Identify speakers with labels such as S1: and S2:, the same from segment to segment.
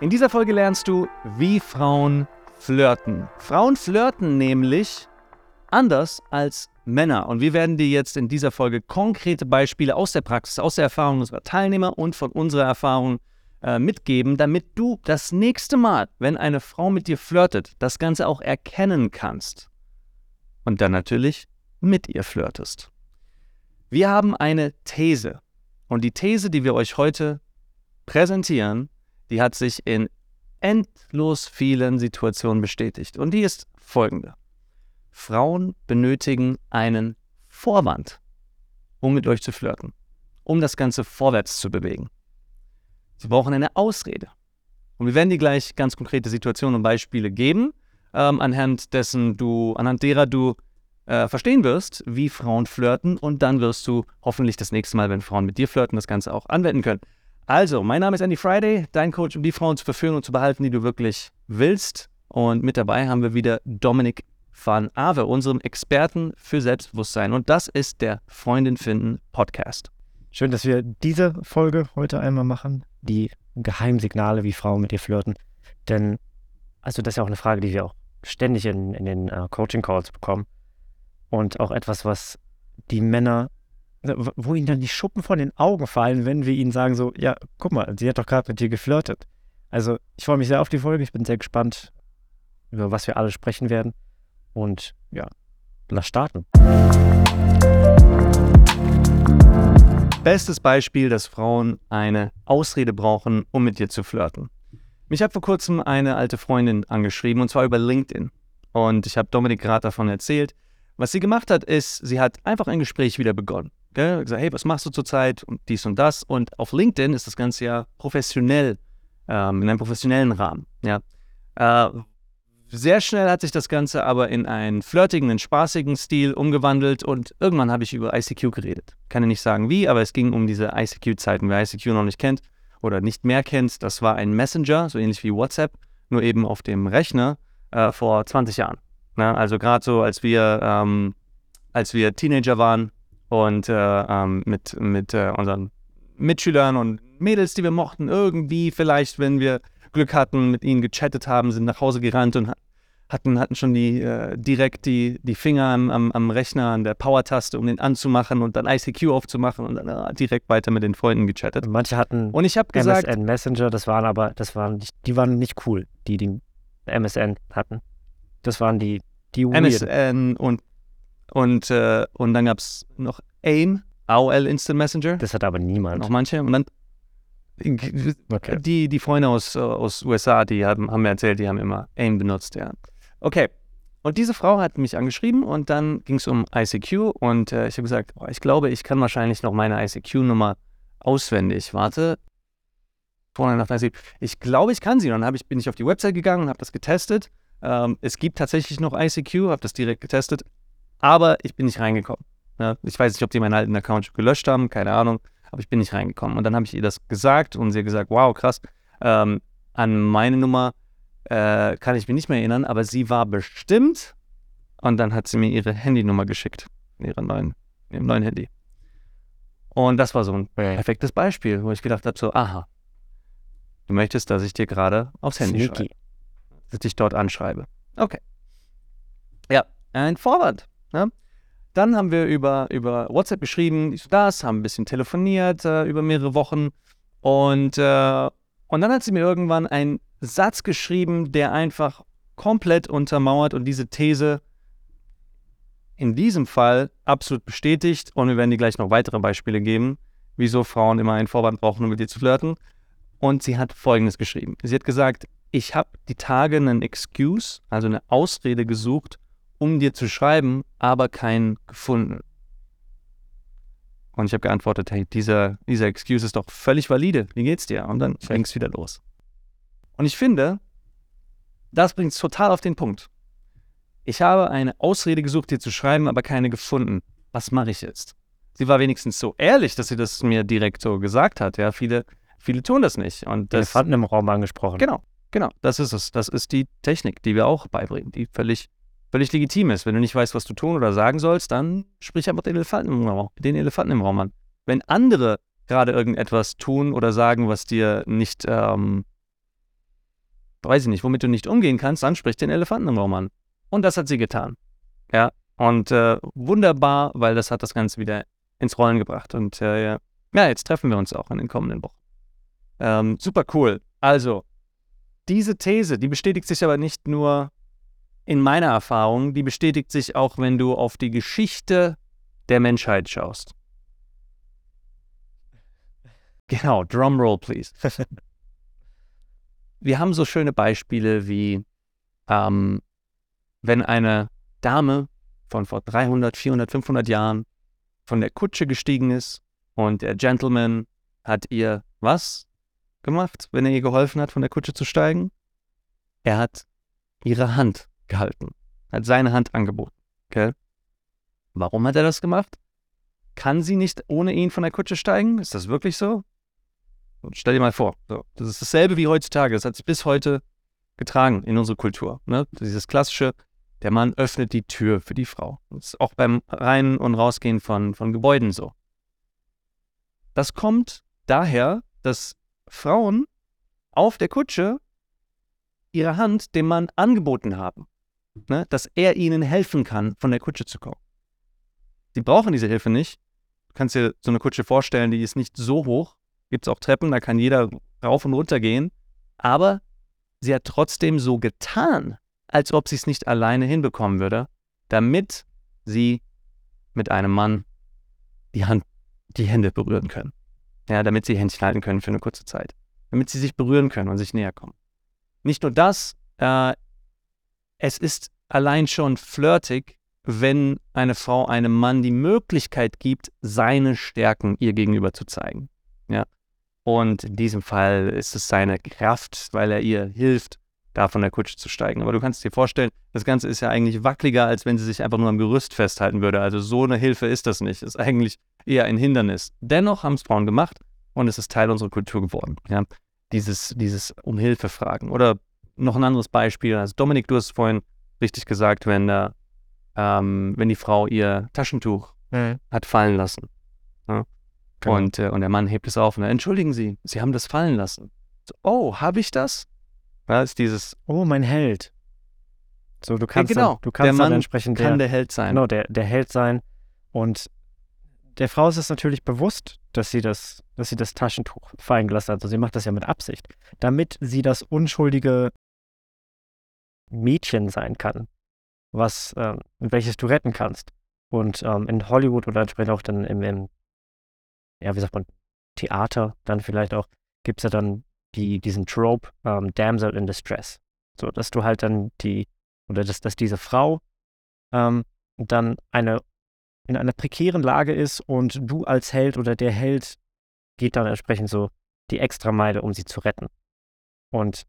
S1: In dieser Folge lernst du, wie Frauen flirten. Frauen flirten nämlich anders als Männer. Und wir werden dir jetzt in dieser Folge konkrete Beispiele aus der Praxis, aus der Erfahrung unserer Teilnehmer und von unserer Erfahrung äh, mitgeben, damit du das nächste Mal, wenn eine Frau mit dir flirtet, das Ganze auch erkennen kannst. Und dann natürlich mit ihr flirtest. Wir haben eine These. Und die These, die wir euch heute präsentieren, die hat sich in endlos vielen Situationen bestätigt. Und die ist folgende. Frauen benötigen einen Vorwand, um mit euch zu flirten, um das Ganze vorwärts zu bewegen. Sie brauchen eine Ausrede. Und wir werden dir gleich ganz konkrete Situationen und Beispiele geben, ähm, anhand dessen du, anhand derer du äh, verstehen wirst, wie Frauen flirten und dann wirst du hoffentlich das nächste Mal, wenn Frauen mit dir flirten, das Ganze auch anwenden können. Also, mein Name ist Andy Friday, dein Coach, um die Frauen zu verführen und zu behalten, die du wirklich willst. Und mit dabei haben wir wieder Dominik van Ave, unserem Experten für Selbstbewusstsein. Und das ist der Freundin finden Podcast.
S2: Schön, dass wir diese Folge heute einmal machen, die Geheimsignale, wie Frauen mit dir flirten. Denn, also das ist ja auch eine Frage, die wir auch ständig in, in den uh, Coaching-Calls bekommen. Und auch etwas, was die Männer wo ihnen dann die Schuppen von den Augen fallen, wenn wir ihnen sagen so, ja, guck mal, sie hat doch gerade mit dir geflirtet. Also ich freue mich sehr auf die Folge, ich bin sehr gespannt, über was wir alle sprechen werden. Und ja, lass starten.
S1: Bestes Beispiel, dass Frauen eine Ausrede brauchen, um mit dir zu flirten. Mich hat vor kurzem eine alte Freundin angeschrieben, und zwar über LinkedIn. Und ich habe Dominik gerade davon erzählt. Was sie gemacht hat, ist, sie hat einfach ein Gespräch wieder begonnen. Gell? Gesagt, hey, was machst du zurzeit und dies und das. Und auf LinkedIn ist das Ganze ja professionell, ähm, in einem professionellen Rahmen. Ja. Äh, sehr schnell hat sich das Ganze aber in einen flirtigen, einen spaßigen Stil umgewandelt und irgendwann habe ich über ICQ geredet. Kann ich nicht sagen wie, aber es ging um diese ICQ-Zeiten. Wer ICQ noch nicht kennt oder nicht mehr kennt, das war ein Messenger, so ähnlich wie WhatsApp, nur eben auf dem Rechner äh, vor 20 Jahren. Na, also gerade so, als wir, ähm, als wir Teenager waren, und äh, ähm, mit, mit äh, unseren Mitschülern und Mädels, die wir mochten, irgendwie vielleicht, wenn wir Glück hatten, mit ihnen gechattet haben, sind nach Hause gerannt und hatten, hatten schon die, äh, direkt die, die Finger am, am, am Rechner, an der Power-Taste, um den anzumachen und dann ICQ aufzumachen und dann äh, direkt weiter mit den Freunden gechattet.
S2: Manche hatten
S1: und ich habe gesagt,
S2: MSN Messenger, das waren aber, das waren nicht, die waren nicht cool, die die MSN hatten. Das waren die, die
S1: weird. MSN und und, äh, und dann gab es noch AIM, AOL Instant Messenger.
S2: Das hat aber niemand.
S1: Noch manche. Und dann okay. die, die Freunde aus, aus USA, die haben, haben mir erzählt, die haben immer AIM benutzt, ja. Okay. Und diese Frau hat mich angeschrieben und dann ging es um ICQ und äh, ich habe gesagt, oh, ich glaube, ich kann wahrscheinlich noch meine ICQ-Nummer auswendig. Warte. Vorne nach ICQ. Ich glaube, ich kann sie. Und dann ich, bin ich auf die Website gegangen und habe das getestet. Ähm, es gibt tatsächlich noch ICQ, habe das direkt getestet aber ich bin nicht reingekommen. Ja, ich weiß nicht, ob die meinen alten Account gelöscht haben, keine Ahnung, aber ich bin nicht reingekommen. Und dann habe ich ihr das gesagt und sie hat gesagt, wow, krass, ähm, an meine Nummer äh, kann ich mich nicht mehr erinnern, aber sie war bestimmt und dann hat sie mir ihre Handynummer geschickt, ihre neuen, ihrem neuen Handy. Und das war so ein perfektes Beispiel, wo ich gedacht habe, so, aha, du möchtest, dass ich dir gerade aufs Handy Sneaky. schreibe. Dass ich dich dort anschreibe. Okay. Ja, ein Vorwand. Ne? Dann haben wir über, über WhatsApp geschrieben, das, haben ein bisschen telefoniert äh, über mehrere Wochen. Und, äh, und dann hat sie mir irgendwann einen Satz geschrieben, der einfach komplett untermauert und diese These in diesem Fall absolut bestätigt. Und wir werden dir gleich noch weitere Beispiele geben, wieso Frauen immer einen Vorwand brauchen, um mit dir zu flirten. Und sie hat Folgendes geschrieben. Sie hat gesagt, ich habe die Tage einen Excuse, also eine Ausrede gesucht, um dir zu schreiben, aber keinen gefunden. Und ich habe geantwortet, hey, dieser, dieser Excuse ist doch völlig valide. Wie geht's dir? Und dann ging es wieder los. Und ich finde, das bringt es total auf den Punkt. Ich habe eine Ausrede gesucht, dir zu schreiben, aber keine gefunden. Was mache ich jetzt? Sie war wenigstens so ehrlich, dass sie das mir direkt so gesagt hat. Ja, viele, viele tun das nicht. Und das,
S2: Elefanten im Raum angesprochen.
S1: Genau, genau. Das ist es. Das ist die Technik, die wir auch beibringen, die völlig völlig legitim ist. Wenn du nicht weißt, was du tun oder sagen sollst, dann sprich einfach den Elefanten im Raum, den Elefanten im Raum an. Wenn andere gerade irgendetwas tun oder sagen, was dir nicht, ähm, weiß ich nicht, womit du nicht umgehen kannst, dann sprich den Elefanten im Raum an. Und das hat sie getan. Ja, und äh, wunderbar, weil das hat das Ganze wieder ins Rollen gebracht. Und äh, ja, jetzt treffen wir uns auch in den kommenden Wochen. Ähm, super cool. Also, diese These, die bestätigt sich aber nicht nur in meiner Erfahrung, die bestätigt sich auch, wenn du auf die Geschichte der Menschheit schaust. Genau, Drumroll, please. wir haben so schöne Beispiele wie, ähm, wenn eine Dame von vor 300, 400, 500 Jahren von der Kutsche gestiegen ist und der Gentleman hat ihr was gemacht, wenn er ihr geholfen hat, von der Kutsche zu steigen? Er hat ihre Hand gehalten, hat seine Hand angeboten. Okay? Warum hat er das gemacht? Kann sie nicht ohne ihn von der Kutsche steigen? Ist das wirklich so? Stell dir mal vor, so. das ist dasselbe wie heutzutage. Das hat sich bis heute getragen in unserer Kultur. Ne? Dieses klassische, der Mann öffnet die Tür für die Frau. Das ist auch beim Rein- und Rausgehen von, von Gebäuden so. Das kommt daher, dass Frauen auf der Kutsche ihre Hand dem Mann angeboten haben, ne? dass er ihnen helfen kann, von der Kutsche zu kommen. Sie brauchen diese Hilfe nicht. Du kannst dir so eine Kutsche vorstellen, die ist nicht so hoch. Gibt es auch Treppen, da kann jeder rauf und runter gehen. Aber sie hat trotzdem so getan, als ob sie es nicht alleine hinbekommen würde, damit sie mit einem Mann die Hand, die Hände berühren können. Ja, damit sie Händchen halten können für eine kurze Zeit. Damit sie sich berühren können und sich näher kommen. Nicht nur das, äh, es ist allein schon flirtig, wenn eine Frau einem Mann die Möglichkeit gibt, seine Stärken ihr gegenüber zu zeigen. Ja. Und in diesem Fall ist es seine Kraft, weil er ihr hilft, da von der Kutsche zu steigen. Aber du kannst dir vorstellen, das Ganze ist ja eigentlich wackeliger, als wenn sie sich einfach nur am Gerüst festhalten würde. Also so eine Hilfe ist das nicht. Ist eigentlich eher ein Hindernis. Dennoch haben es Frauen gemacht und es ist Teil unserer Kultur geworden. Ja? Dieses, dieses um Hilfe fragen. Oder noch ein anderes Beispiel. Also Dominik, du hast vorhin richtig gesagt, wenn, äh, ähm, wenn die Frau ihr Taschentuch mhm. hat fallen lassen. Ja? Genau. Und, äh, und der Mann hebt es auf und er, entschuldigen Sie, Sie haben das fallen lassen. So, oh, habe ich das? Ja, ist dieses.
S2: Oh, mein Held. So, du kannst,
S1: ja, genau.
S2: dann, du kannst
S1: der Mann
S2: entsprechend
S1: kann der, der, Held sein.
S2: Genau, der, der Held sein. Und der Frau ist es natürlich bewusst, dass sie das, dass sie das Taschentuch fallen gelassen hat. Also sie macht das ja mit Absicht, damit sie das unschuldige Mädchen sein kann, was, ähm, welches du retten kannst. Und ähm, in Hollywood oder entsprechend auch dann im, im, ja, wie sagt man, Theater dann vielleicht auch, gibt es ja dann die, diesen Trope ähm, Damsel in Distress. So, dass du halt dann die, oder dass, dass diese Frau ähm, dann eine in einer prekären Lage ist und du als Held oder der Held geht dann entsprechend so die Extrameile, um sie zu retten. Und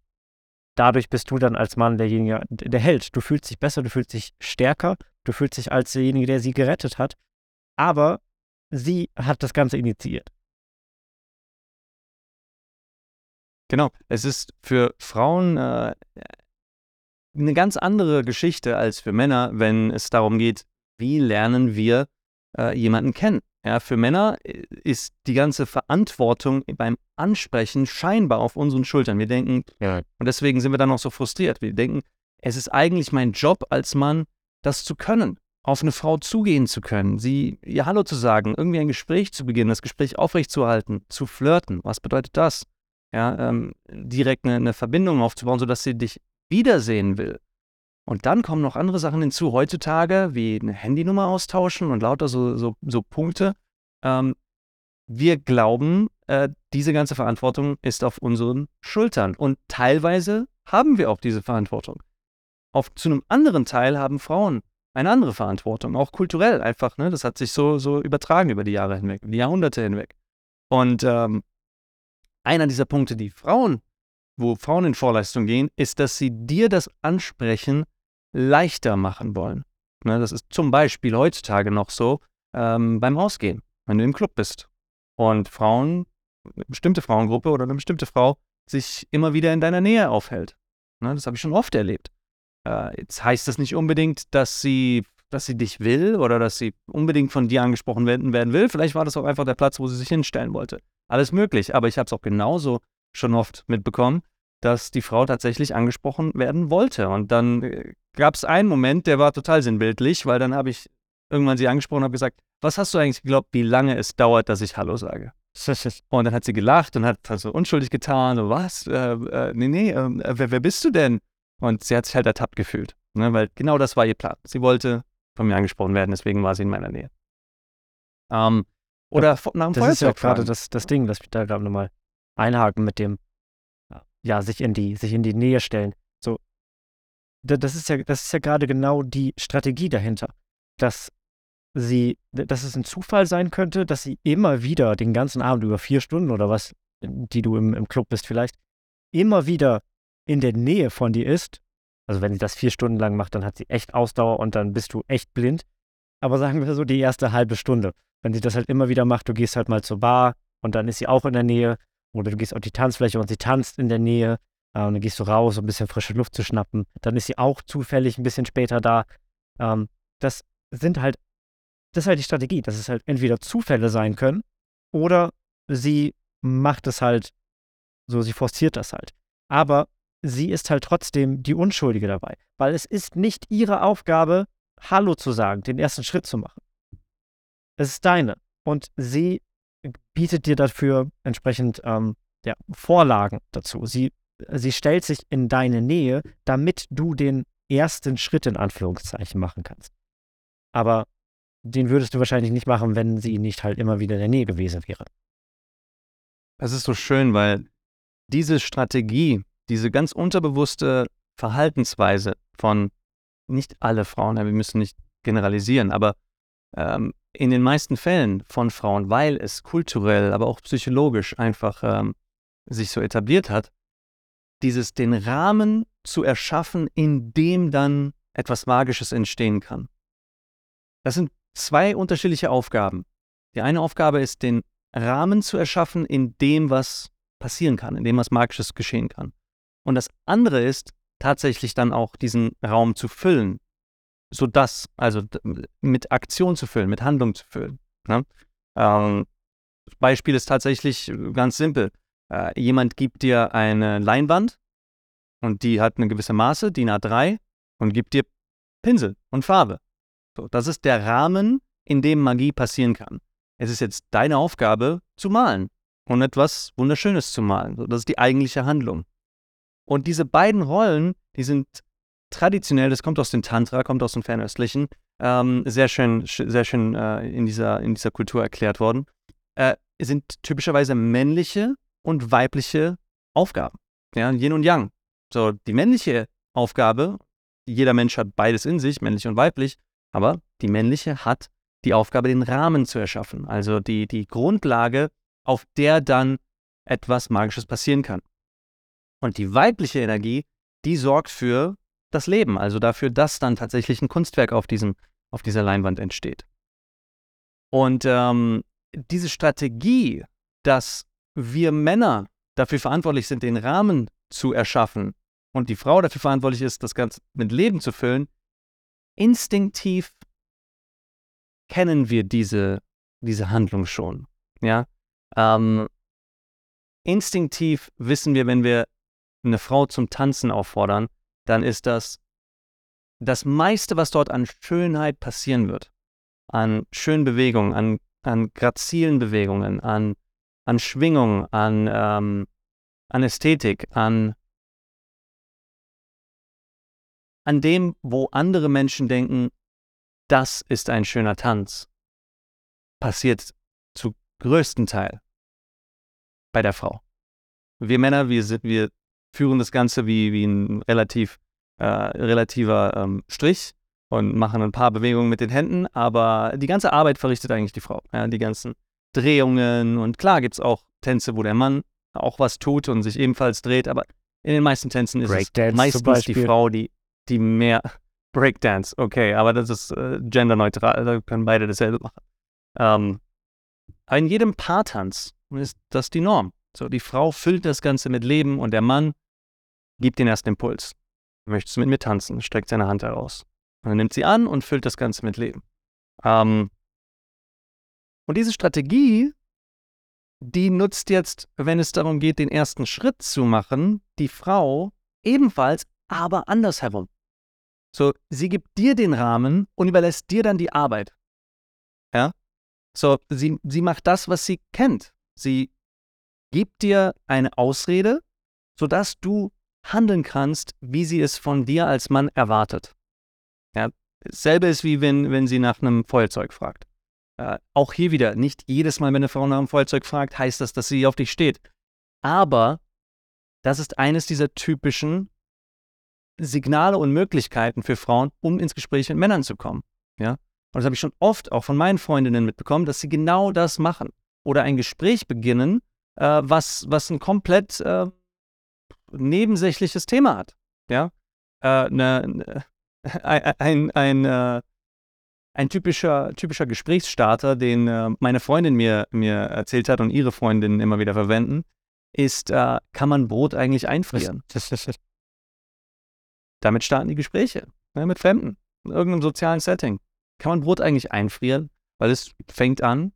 S2: dadurch bist du dann als Mann derjenige, der Held. Du fühlst dich besser, du fühlst dich stärker, du fühlst dich als derjenige, der sie gerettet hat. Aber sie hat das Ganze initiiert.
S1: Genau, es ist für Frauen äh, eine ganz andere Geschichte als für Männer, wenn es darum geht, wie lernen wir äh, jemanden kennen. Ja, für Männer äh, ist die ganze Verantwortung beim Ansprechen scheinbar auf unseren Schultern. Wir denken, ja. und deswegen sind wir dann auch so frustriert. Wir denken, es ist eigentlich mein Job als Mann, das zu können, auf eine Frau zugehen zu können, sie ihr Hallo zu sagen, irgendwie ein Gespräch zu beginnen, das Gespräch aufrechtzuerhalten, zu flirten. Was bedeutet das? ja, ähm, direkt eine, eine Verbindung aufzubauen, sodass sie dich wiedersehen will. Und dann kommen noch andere Sachen hinzu heutzutage, wie eine Handynummer austauschen und lauter so, so, so Punkte. Ähm, wir glauben, äh, diese ganze Verantwortung ist auf unseren Schultern. Und teilweise haben wir auch diese Verantwortung. Auf, zu einem anderen Teil haben Frauen eine andere Verantwortung, auch kulturell einfach. Ne? Das hat sich so, so übertragen über die Jahre hinweg, die Jahrhunderte hinweg. Und ähm, einer dieser Punkte, die Frauen, wo Frauen in Vorleistung gehen, ist, dass sie dir das Ansprechen leichter machen wollen. Ne, das ist zum Beispiel heutzutage noch so ähm, beim Ausgehen, wenn du im Club bist und Frauen, eine bestimmte Frauengruppe oder eine bestimmte Frau sich immer wieder in deiner Nähe aufhält. Ne, das habe ich schon oft erlebt. Äh, jetzt heißt das nicht unbedingt, dass sie, dass sie dich will oder dass sie unbedingt von dir angesprochen werden, werden will. Vielleicht war das auch einfach der Platz, wo sie sich hinstellen wollte alles möglich. Aber ich habe es auch genauso schon oft mitbekommen, dass die Frau tatsächlich angesprochen werden wollte. Und dann äh, gab es einen Moment, der war total sinnbildlich, weil dann habe ich irgendwann sie angesprochen und habe gesagt, was hast du eigentlich geglaubt, wie lange es dauert, dass ich Hallo sage? Und dann hat sie gelacht und hat so unschuldig getan, so was? Äh, äh, nee, nee, äh, wer, wer, bist du denn? Und sie hat sich halt ertappt gefühlt, ne? weil genau das war ihr Plan. Sie wollte von mir angesprochen werden, deswegen war sie in meiner Nähe. Ähm, oder ja, nach dem
S2: Das ist ja gerade das, das Ding, dass wir da gerade nochmal einhaken mit dem, ja, sich in die, sich in die Nähe stellen. So, das ist ja, das ist ja gerade genau die Strategie dahinter, dass sie, dass es ein Zufall sein könnte, dass sie immer wieder den ganzen Abend über vier Stunden oder was, die du im, im Club bist vielleicht, immer wieder in der Nähe von dir ist. Also wenn sie das vier Stunden lang macht, dann hat sie echt Ausdauer und dann bist du echt blind. Aber sagen wir so die erste halbe Stunde. Wenn sie das halt immer wieder macht, du gehst halt mal zur Bar und dann ist sie auch in der Nähe oder du gehst auf die Tanzfläche und sie tanzt in der Nähe äh, und dann gehst du raus, um ein bisschen frische Luft zu schnappen. Dann ist sie auch zufällig ein bisschen später da. Ähm, das sind halt das ist halt die Strategie, dass es halt entweder Zufälle sein können oder sie macht es halt so, sie forciert das halt. Aber sie ist halt trotzdem die Unschuldige dabei, weil es ist nicht ihre Aufgabe, Hallo zu sagen, den ersten Schritt zu machen. Es ist deine. Und sie bietet dir dafür entsprechend ähm, ja, Vorlagen dazu. Sie, sie stellt sich in deine Nähe, damit du den ersten Schritt in Anführungszeichen machen kannst. Aber den würdest du wahrscheinlich nicht machen, wenn sie nicht halt immer wieder in der Nähe gewesen wäre.
S1: Das ist so schön, weil diese Strategie, diese ganz unterbewusste Verhaltensweise von nicht alle Frauen, wir müssen nicht generalisieren, aber ähm, in den meisten Fällen von Frauen, weil es kulturell, aber auch psychologisch einfach ähm, sich so etabliert hat, dieses den Rahmen zu erschaffen, in dem dann etwas Magisches entstehen kann. Das sind zwei unterschiedliche Aufgaben. Die eine Aufgabe ist, den Rahmen zu erschaffen, in dem was passieren kann, in dem was Magisches geschehen kann. Und das andere ist, tatsächlich dann auch diesen Raum zu füllen, sodass, also mit Aktion zu füllen, mit Handlung zu füllen. Ne? Ähm, Beispiel ist tatsächlich ganz simpel. Äh, jemand gibt dir eine Leinwand und die hat eine gewisse Maße, DIN A3, und gibt dir Pinsel und Farbe. So, das ist der Rahmen, in dem Magie passieren kann. Es ist jetzt deine Aufgabe zu malen und etwas Wunderschönes zu malen. So, das ist die eigentliche Handlung. Und diese beiden Rollen, die sind traditionell, das kommt aus dem Tantra, kommt aus dem Fernöstlichen, ähm, sehr schön, sehr schön äh, in, dieser, in dieser Kultur erklärt worden, äh, sind typischerweise männliche und weibliche Aufgaben. Ja, Yin und Yang. So, die männliche Aufgabe, jeder Mensch hat beides in sich, männlich und weiblich, aber die männliche hat die Aufgabe, den Rahmen zu erschaffen, also die, die Grundlage, auf der dann etwas Magisches passieren kann. Und die weibliche Energie, die sorgt für das Leben, also dafür, dass dann tatsächlich ein Kunstwerk auf, diesem, auf dieser Leinwand entsteht. Und ähm, diese Strategie, dass wir Männer dafür verantwortlich sind, den Rahmen zu erschaffen und die Frau dafür verantwortlich ist, das Ganze mit Leben zu füllen, instinktiv kennen wir diese, diese Handlung schon. Ja? Ähm, instinktiv wissen wir, wenn wir eine Frau zum Tanzen auffordern, dann ist das das meiste, was dort an Schönheit passieren wird. An schönen Bewegungen, an, an grazilen Bewegungen, an, an Schwingung, an, ähm, an Ästhetik, an an dem, wo andere Menschen denken, das ist ein schöner Tanz, passiert zu größten Teil bei der Frau. Wir Männer, wir, sind, wir führen das Ganze wie, wie ein relativ, äh, relativer ähm, Strich und machen ein paar Bewegungen mit den Händen, aber die ganze Arbeit verrichtet eigentlich die Frau. Ja, die ganzen Drehungen und klar gibt es auch Tänze, wo der Mann auch was tut und sich ebenfalls dreht, aber in den meisten Tänzen ist es meistens die Frau, die die mehr Breakdance, okay, aber das ist äh, genderneutral, da können beide dasselbe machen. Ähm, in jedem Paartanz ist das die Norm. So, die Frau füllt das Ganze mit Leben und der Mann gibt den ersten Impuls. Möchtest du mit mir tanzen? Streckt seine Hand heraus. Und dann nimmt sie an und füllt das Ganze mit Leben. Ähm, und diese Strategie die nutzt jetzt, wenn es darum geht, den ersten Schritt zu machen, die Frau ebenfalls, aber andersherum. So, sie gibt dir den Rahmen und überlässt dir dann die Arbeit. Ja? So, sie, sie macht das, was sie kennt. Sie gibt dir eine Ausrede, sodass du handeln kannst, wie sie es von dir als Mann erwartet. Ja, dasselbe ist wie wenn, wenn sie nach einem Feuerzeug fragt. Äh, auch hier wieder, nicht jedes Mal, wenn eine Frau nach einem Feuerzeug fragt, heißt das, dass sie auf dich steht. Aber das ist eines dieser typischen Signale und Möglichkeiten für Frauen, um ins Gespräch mit Männern zu kommen. Ja? Und das habe ich schon oft auch von meinen Freundinnen mitbekommen, dass sie genau das machen. Oder ein Gespräch beginnen, äh, was, was ein komplett äh, nebensächliches Thema hat. Ja? Äh, ne, ne, ein, ein, ein, äh, ein typischer, typischer Gesprächsstarter, den äh, meine Freundin mir, mir erzählt hat und ihre Freundinnen immer wieder verwenden, ist, äh, kann man Brot eigentlich einfrieren? Damit starten die Gespräche ne, mit Fremden, in irgendeinem sozialen Setting. Kann man Brot eigentlich einfrieren? Weil es fängt an,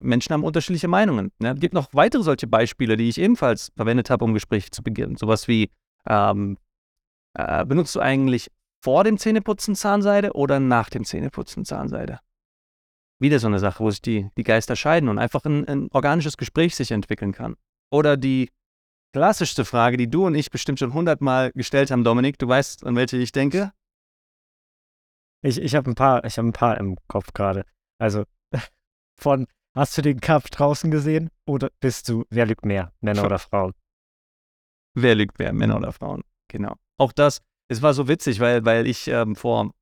S1: Menschen haben unterschiedliche Meinungen. Ne? Es gibt noch weitere solche Beispiele, die ich ebenfalls verwendet habe, um Gespräche zu beginnen. Sowas wie, ähm, äh, benutzt du eigentlich vor dem Zähneputzen Zahnseide oder nach dem Zähneputzen Zahnseide? Wieder so eine Sache, wo sich die, die Geister scheiden und einfach ein, ein organisches Gespräch sich entwickeln kann. Oder die klassischste Frage, die du und ich bestimmt schon hundertmal gestellt haben, Dominik. Du weißt, an welche ich denke?
S2: Ich, ich habe ein paar, ich habe ein paar im Kopf gerade. Also von Hast du den Kampf draußen gesehen oder bist du, wer lügt mehr, Männer oder Frauen?
S1: Wer lügt mehr, Männer oder Frauen? Genau. Auch das, es war so witzig, weil, weil ich ähm, vor,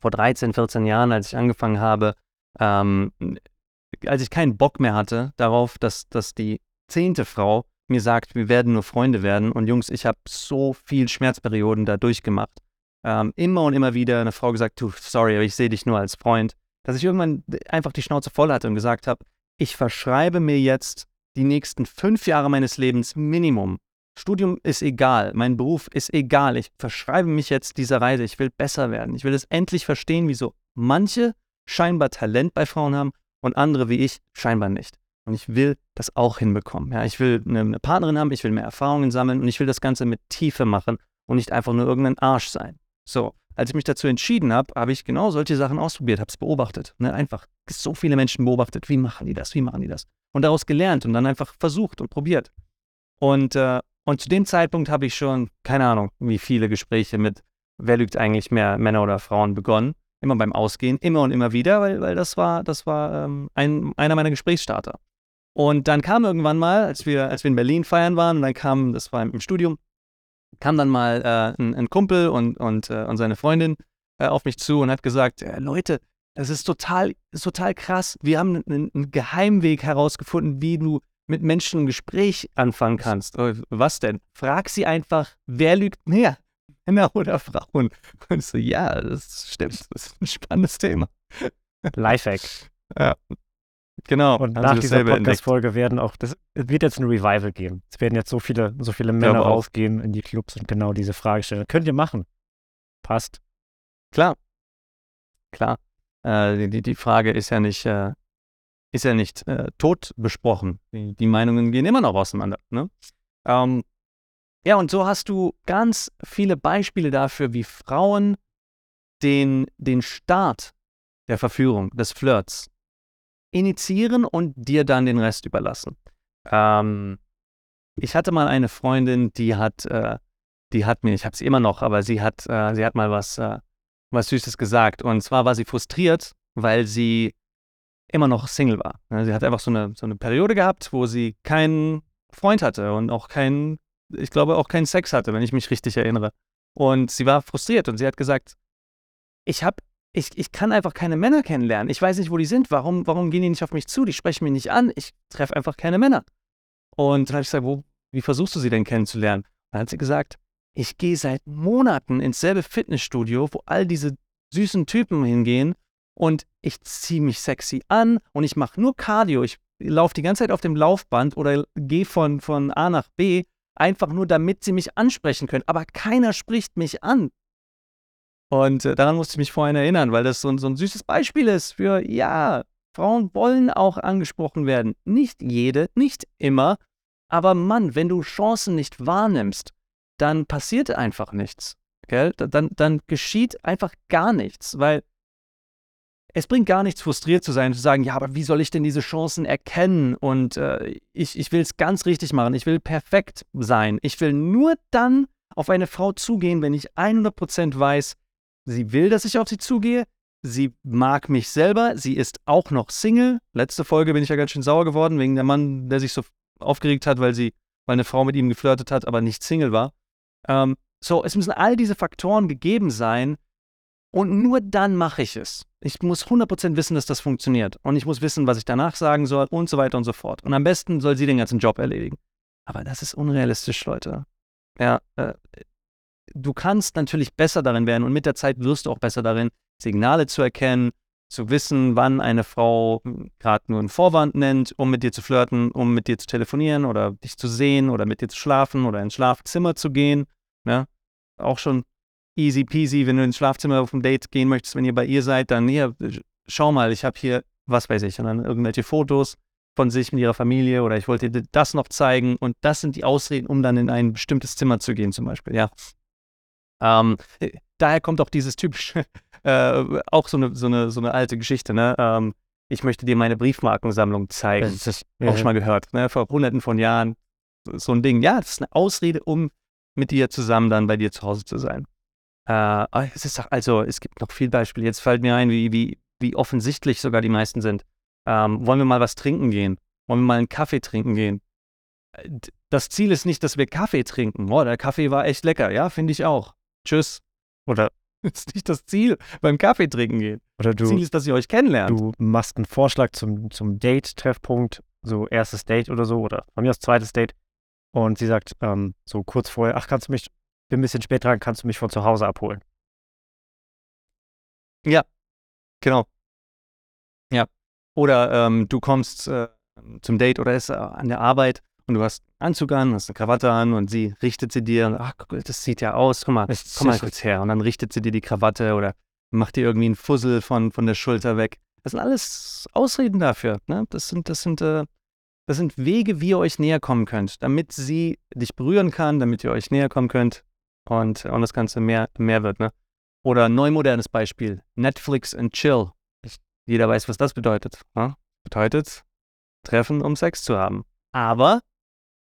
S1: vor 13, 14 Jahren, als ich angefangen habe, ähm, als ich keinen Bock mehr hatte darauf, dass, dass die zehnte Frau mir sagt, wir werden nur Freunde werden. Und Jungs, ich habe so viel Schmerzperioden da durchgemacht. Ähm, immer und immer wieder eine Frau gesagt, du, sorry, aber ich sehe dich nur als Freund dass ich irgendwann einfach die Schnauze voll hatte und gesagt habe, ich verschreibe mir jetzt die nächsten fünf Jahre meines Lebens Minimum. Studium ist egal, mein Beruf ist egal. Ich verschreibe mich jetzt dieser Reise. Ich will besser werden. Ich will es endlich verstehen, wieso manche scheinbar Talent bei Frauen haben und andere wie ich scheinbar nicht. Und ich will das auch hinbekommen. Ja, ich will eine Partnerin haben, ich will mehr Erfahrungen sammeln und ich will das Ganze mit Tiefe machen und nicht einfach nur irgendein Arsch sein. So, als ich mich dazu entschieden habe, habe ich genau solche Sachen ausprobiert, habe es beobachtet. Ne? Einfach so viele Menschen beobachtet, wie machen die das, wie machen die das. Und daraus gelernt und dann einfach versucht und probiert. Und, äh, und zu dem Zeitpunkt habe ich schon, keine Ahnung, wie viele Gespräche mit, wer lügt eigentlich mehr, Männer oder Frauen, begonnen. Immer beim Ausgehen, immer und immer wieder, weil, weil das war, das war ähm, ein, einer meiner Gesprächsstarter. Und dann kam irgendwann mal, als wir, als wir in Berlin feiern waren, und dann kam, das war im Studium, kam dann mal äh, ein, ein, Kumpel und, und, äh, und seine Freundin äh, auf mich zu und hat gesagt, Leute, das ist total, ist total krass. Wir haben einen, einen, Geheimweg herausgefunden, wie du mit Menschen ein Gespräch anfangen kannst. Oh, was denn? Frag sie einfach, wer lügt mehr? Männer oder Frauen? Und ich so, ja, das stimmt. Das ist ein spannendes Thema.
S2: Lifehack.
S1: Ja. Genau.
S2: Und nach dieser Podcast-Folge werden auch, das wird jetzt ein Revival geben. Es werden jetzt so viele, so viele Männer rausgehen in die Clubs und genau diese Frage stellen. Könnt ihr machen. Passt.
S1: Klar. Klar. Äh, die, die Frage ist ja nicht, äh, ist ja nicht äh, tot besprochen. Die, die, Meinungen gehen immer noch auseinander. Ne? Ähm, ja, und so hast du ganz viele Beispiele dafür, wie Frauen den, den Start der Verführung, des Flirts, initiieren und dir dann den Rest überlassen. Ähm, ich hatte mal eine Freundin, die hat, äh, die hat mir, ich habe sie immer noch, aber sie hat, äh, sie hat mal was, äh, was Süßes gesagt. Und zwar war sie frustriert, weil sie immer noch Single war. Sie hat einfach so eine, so eine Periode gehabt, wo sie keinen Freund hatte und auch keinen, ich glaube, auch keinen Sex hatte, wenn ich mich richtig erinnere. Und sie war frustriert und sie hat gesagt, ich habe ich, ich kann einfach keine Männer kennenlernen. Ich weiß nicht, wo die sind. Warum, warum gehen die nicht auf mich zu? Die sprechen mich nicht an. Ich treffe einfach keine Männer. Und dann habe ich gesagt, wo, wie versuchst du sie denn kennenzulernen? Dann hat sie gesagt, ich gehe seit Monaten ins selbe Fitnessstudio, wo all diese süßen Typen hingehen und ich ziehe mich sexy an und ich mache nur Cardio. Ich laufe die ganze Zeit auf dem Laufband oder gehe von, von A nach B, einfach nur damit sie mich ansprechen können. Aber keiner spricht mich an. Und äh, daran musste ich mich vorhin erinnern, weil das so, so ein süßes Beispiel ist für, ja, Frauen wollen auch angesprochen werden. Nicht jede, nicht immer. Aber Mann, wenn du Chancen nicht wahrnimmst, dann passiert einfach nichts. Gell? Dann, dann geschieht einfach gar nichts, weil es bringt gar nichts, frustriert zu sein, zu sagen, ja, aber wie soll ich denn diese Chancen erkennen? Und äh, ich, ich will es ganz richtig machen, ich will perfekt sein. Ich will nur dann auf eine Frau zugehen, wenn ich 100% weiß, sie will, dass ich auf sie zugehe, sie mag mich selber, sie ist auch noch Single. Letzte Folge bin ich ja ganz schön sauer geworden, wegen der Mann, der sich so aufgeregt hat, weil sie, weil eine Frau mit ihm geflirtet hat, aber nicht Single war. Ähm, so, es müssen all diese Faktoren gegeben sein und nur dann mache ich es. Ich muss 100% wissen, dass das funktioniert und ich muss wissen, was ich danach sagen soll und so weiter und so fort. Und am besten soll sie den ganzen Job erledigen. Aber das ist unrealistisch, Leute. Ja, äh, du kannst natürlich besser darin werden und mit der Zeit wirst du auch besser darin, Signale zu erkennen, zu wissen, wann eine Frau gerade nur einen Vorwand nennt, um mit dir zu flirten, um mit dir zu telefonieren oder dich zu sehen oder mit dir zu schlafen oder ins Schlafzimmer zu gehen. Ne? Auch schon easy peasy, wenn du ins Schlafzimmer auf ein Date gehen möchtest, wenn ihr bei ihr seid, dann hier, schau mal, ich habe hier, was weiß ich, und dann irgendwelche Fotos von sich mit ihrer Familie oder ich wollte dir das noch zeigen und das sind die Ausreden, um dann in ein bestimmtes Zimmer zu gehen zum Beispiel, ja. Ähm, daher kommt auch dieses typische, äh, auch so eine, so, eine, so eine alte Geschichte, ne? Ähm, ich möchte dir meine Briefmarkensammlung zeigen. Das ist ja. auch schon mal gehört, ne? Vor hunderten von Jahren. So ein Ding. Ja, das ist eine Ausrede, um mit dir zusammen dann bei dir zu Hause zu sein. Äh, es ist also, es gibt noch viel Beispiele. Jetzt fällt mir ein, wie, wie, wie offensichtlich sogar die meisten sind. Ähm, wollen wir mal was trinken gehen? Wollen wir mal einen Kaffee trinken gehen? Äh, das Ziel ist nicht, dass wir Kaffee trinken. Boah, der Kaffee war echt lecker. Ja, finde ich auch. Tschüss. Oder ist nicht das Ziel beim Kaffee trinken gehen.
S2: Oder du,
S1: Ziel ist, dass ihr euch kennenlernt.
S2: Du machst einen Vorschlag zum, zum Date-Treffpunkt, so erstes Date oder so, oder von mir aus zweites Date. Und sie sagt ähm, so kurz vorher, ach, kannst du mich, bin ein bisschen spät dran, kannst du mich von zu Hause abholen?
S1: Ja, genau. Ja. Oder ähm, du kommst äh, zum Date oder ist äh, an der Arbeit und du hast einen Anzug an, hast eine Krawatte an und sie richtet sie dir, ach, das sieht ja aus, guck mal, komm mal kurz her. Und dann richtet sie dir die Krawatte oder macht dir irgendwie einen Fussel von, von der Schulter weg. Das sind alles Ausreden dafür. Ne? Das sind, das sind, äh, das sind Wege, wie ihr euch näher kommen könnt, damit sie dich berühren kann, damit ihr euch näher kommen könnt und, und das Ganze mehr, mehr wird. Ne? Oder ein neumodernes Beispiel, Netflix and Chill. Jeder weiß, was das bedeutet. Ne? Bedeutet, treffen, um Sex zu haben. Aber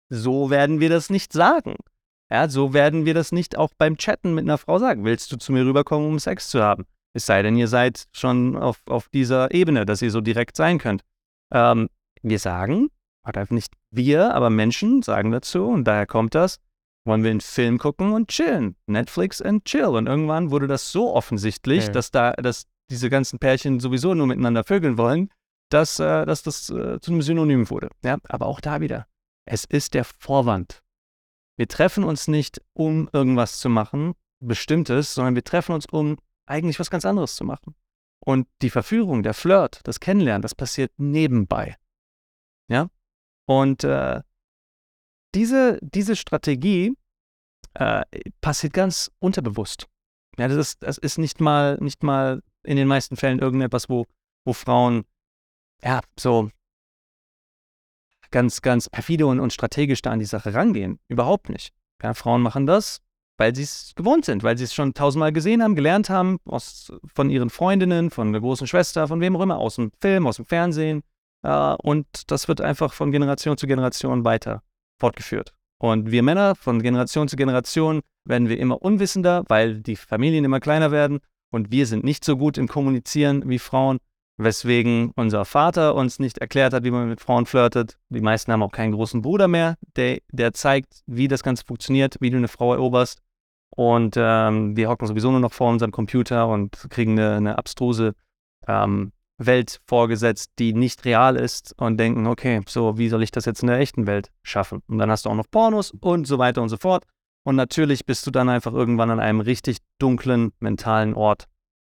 S1: so werden wir das nicht sagen. Ja, so werden wir das nicht auch beim Chatten mit einer Frau sagen. Willst du zu mir rüberkommen, um Sex zu haben? Es sei denn, ihr seid schon auf, auf dieser Ebene, dass ihr so direkt sein könnt. Ähm, wir sagen, oder nicht wir, aber Menschen sagen dazu, und daher kommt das, wollen wir einen Film gucken und chillen. Netflix and chill. Und irgendwann wurde das so offensichtlich, ja. dass da, dass diese ganzen Pärchen sowieso nur miteinander vögeln wollen, dass, äh, dass das äh, zu einem Synonym wurde. Ja, aber auch da wieder. Es ist der Vorwand. Wir treffen uns nicht, um irgendwas zu machen, bestimmtes, sondern wir treffen uns, um eigentlich was ganz anderes zu machen. Und die Verführung, der Flirt, das Kennenlernen, das passiert nebenbei. Ja? Und äh, diese, diese Strategie äh, passiert ganz unterbewusst. Ja, das ist, das ist nicht mal, nicht mal in den meisten Fällen irgendetwas, wo, wo Frauen ja, so ganz, ganz perfide und, und strategisch da an die Sache rangehen. Überhaupt nicht. Ja, Frauen machen das, weil sie es gewohnt sind, weil sie es schon tausendmal gesehen haben, gelernt haben, aus, von ihren Freundinnen, von der großen Schwester, von wem auch immer, aus dem Film, aus dem Fernsehen. Äh, und das wird einfach von Generation zu Generation weiter fortgeführt. Und wir Männer von Generation zu Generation werden wir immer unwissender, weil die Familien immer kleiner werden und wir sind nicht so gut im Kommunizieren wie Frauen weswegen unser Vater uns nicht erklärt hat, wie man mit Frauen flirtet. Die meisten haben auch keinen großen Bruder mehr, der, der zeigt, wie das Ganze funktioniert, wie du eine Frau eroberst. Und ähm, wir hocken sowieso nur noch vor unserem Computer und kriegen eine, eine abstruse ähm, Welt vorgesetzt, die nicht real ist und denken, okay, so, wie soll ich das jetzt in der echten Welt schaffen? Und dann hast du auch noch Pornos und so weiter und so fort. Und natürlich bist du dann einfach irgendwann an einem richtig dunklen mentalen Ort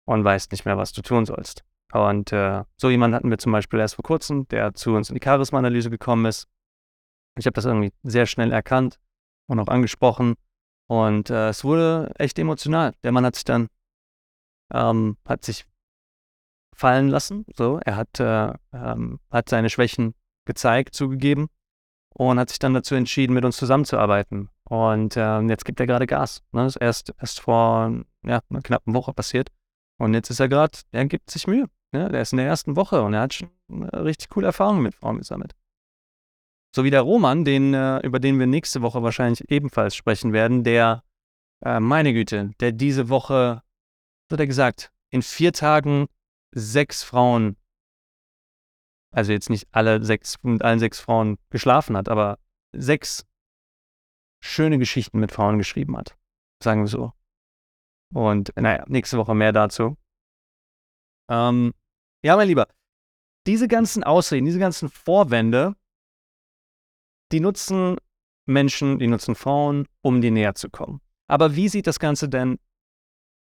S1: und weißt nicht mehr, was du tun sollst. Und äh, so jemanden hatten wir zum Beispiel erst vor kurzem, der zu uns in die Charisma-Analyse gekommen ist. Ich habe das irgendwie sehr schnell erkannt und auch angesprochen. Und äh, es wurde echt emotional. Der Mann hat sich dann, ähm, hat sich fallen lassen. So, er hat, äh, ähm, hat seine Schwächen gezeigt, zugegeben und hat sich dann dazu entschieden, mit uns zusammenzuarbeiten. Und äh, jetzt gibt er gerade Gas. Ne? Das ist erst, erst vor ja, einer knappen Woche passiert. Und jetzt ist er gerade, er gibt sich Mühe. Ne? Der ist in der ersten Woche und er hat schon äh, richtig coole Erfahrungen mit Frauen gesammelt. So wie der Roman, den, äh, über den wir nächste Woche wahrscheinlich ebenfalls sprechen werden, der, äh, meine Güte, der diese Woche, so hat er gesagt, in vier Tagen sechs Frauen also jetzt nicht alle sechs, mit allen sechs Frauen geschlafen hat, aber sechs schöne Geschichten mit Frauen geschrieben hat. Sagen wir so. Und naja, nächste Woche mehr dazu. Ähm, ja, mein Lieber, diese ganzen Ausreden, diese ganzen Vorwände, die nutzen Menschen, die nutzen Frauen, um dir näher zu kommen. Aber wie sieht das Ganze denn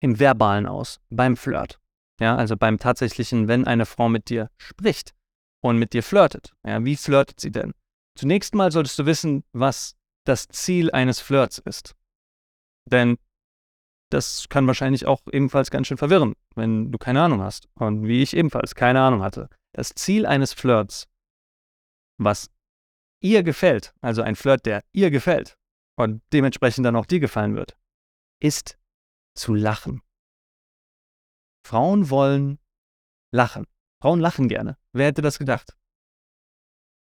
S1: im Verbalen aus, beim Flirt? Ja, also beim tatsächlichen, wenn eine Frau mit dir spricht und mit dir flirtet. Ja, wie flirtet sie denn? Zunächst mal solltest du wissen, was das Ziel eines Flirts ist. Denn das kann wahrscheinlich auch ebenfalls ganz schön verwirren, wenn du keine Ahnung hast. Und wie ich ebenfalls keine Ahnung hatte. Das Ziel eines Flirts, was ihr gefällt, also ein Flirt, der ihr gefällt und dementsprechend dann auch dir gefallen wird, ist zu lachen. Frauen wollen lachen. Frauen lachen gerne. Wer hätte das gedacht?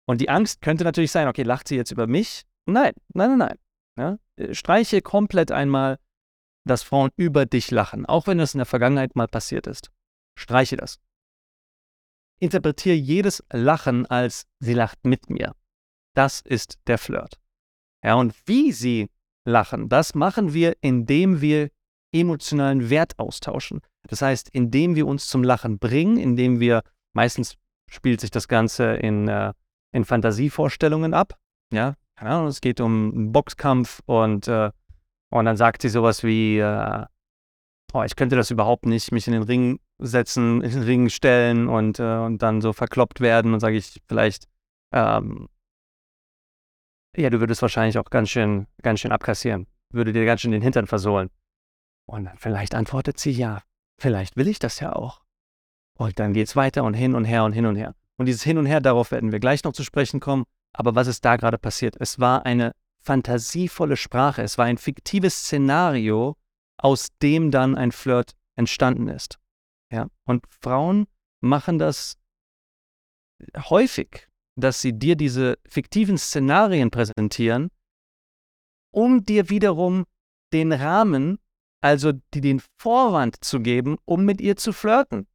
S1: Und die Angst könnte natürlich sein, okay, lacht sie jetzt über mich? Nein, nein, nein, nein. Ja? Streiche komplett einmal, dass Frauen über dich lachen, auch wenn das in der Vergangenheit mal passiert ist. Streiche das. Interpretiere jedes Lachen als sie lacht mit mir. Das ist der Flirt. Ja, und wie sie lachen, das machen wir, indem wir emotionalen Wert austauschen. Das heißt, indem wir uns zum Lachen bringen, indem wir, meistens spielt sich das Ganze in, äh, in Fantasievorstellungen ab. Ja, keine Ahnung, es geht um einen Boxkampf und, äh, und dann sagt sie sowas wie, äh, oh, ich könnte das überhaupt nicht, mich in den Ring setzen, in den Ring stellen und, äh, und dann so verkloppt werden und sage ich vielleicht, ähm, ja, du würdest wahrscheinlich auch ganz schön, ganz schön abkassieren, würde dir ganz schön den Hintern versohlen. Und dann vielleicht antwortet sie ja. Vielleicht will ich das ja auch. Und dann geht es weiter und hin und her und hin und her. Und dieses Hin und Her, darauf werden wir gleich noch zu sprechen kommen. Aber was ist da gerade passiert? Es war eine fantasievolle Sprache. Es war ein fiktives Szenario, aus dem dann ein Flirt entstanden ist. Ja? Und Frauen machen das häufig, dass sie dir diese fiktiven Szenarien präsentieren, um dir wiederum den Rahmen also die den Vorwand zu geben, um mit ihr zu flirten.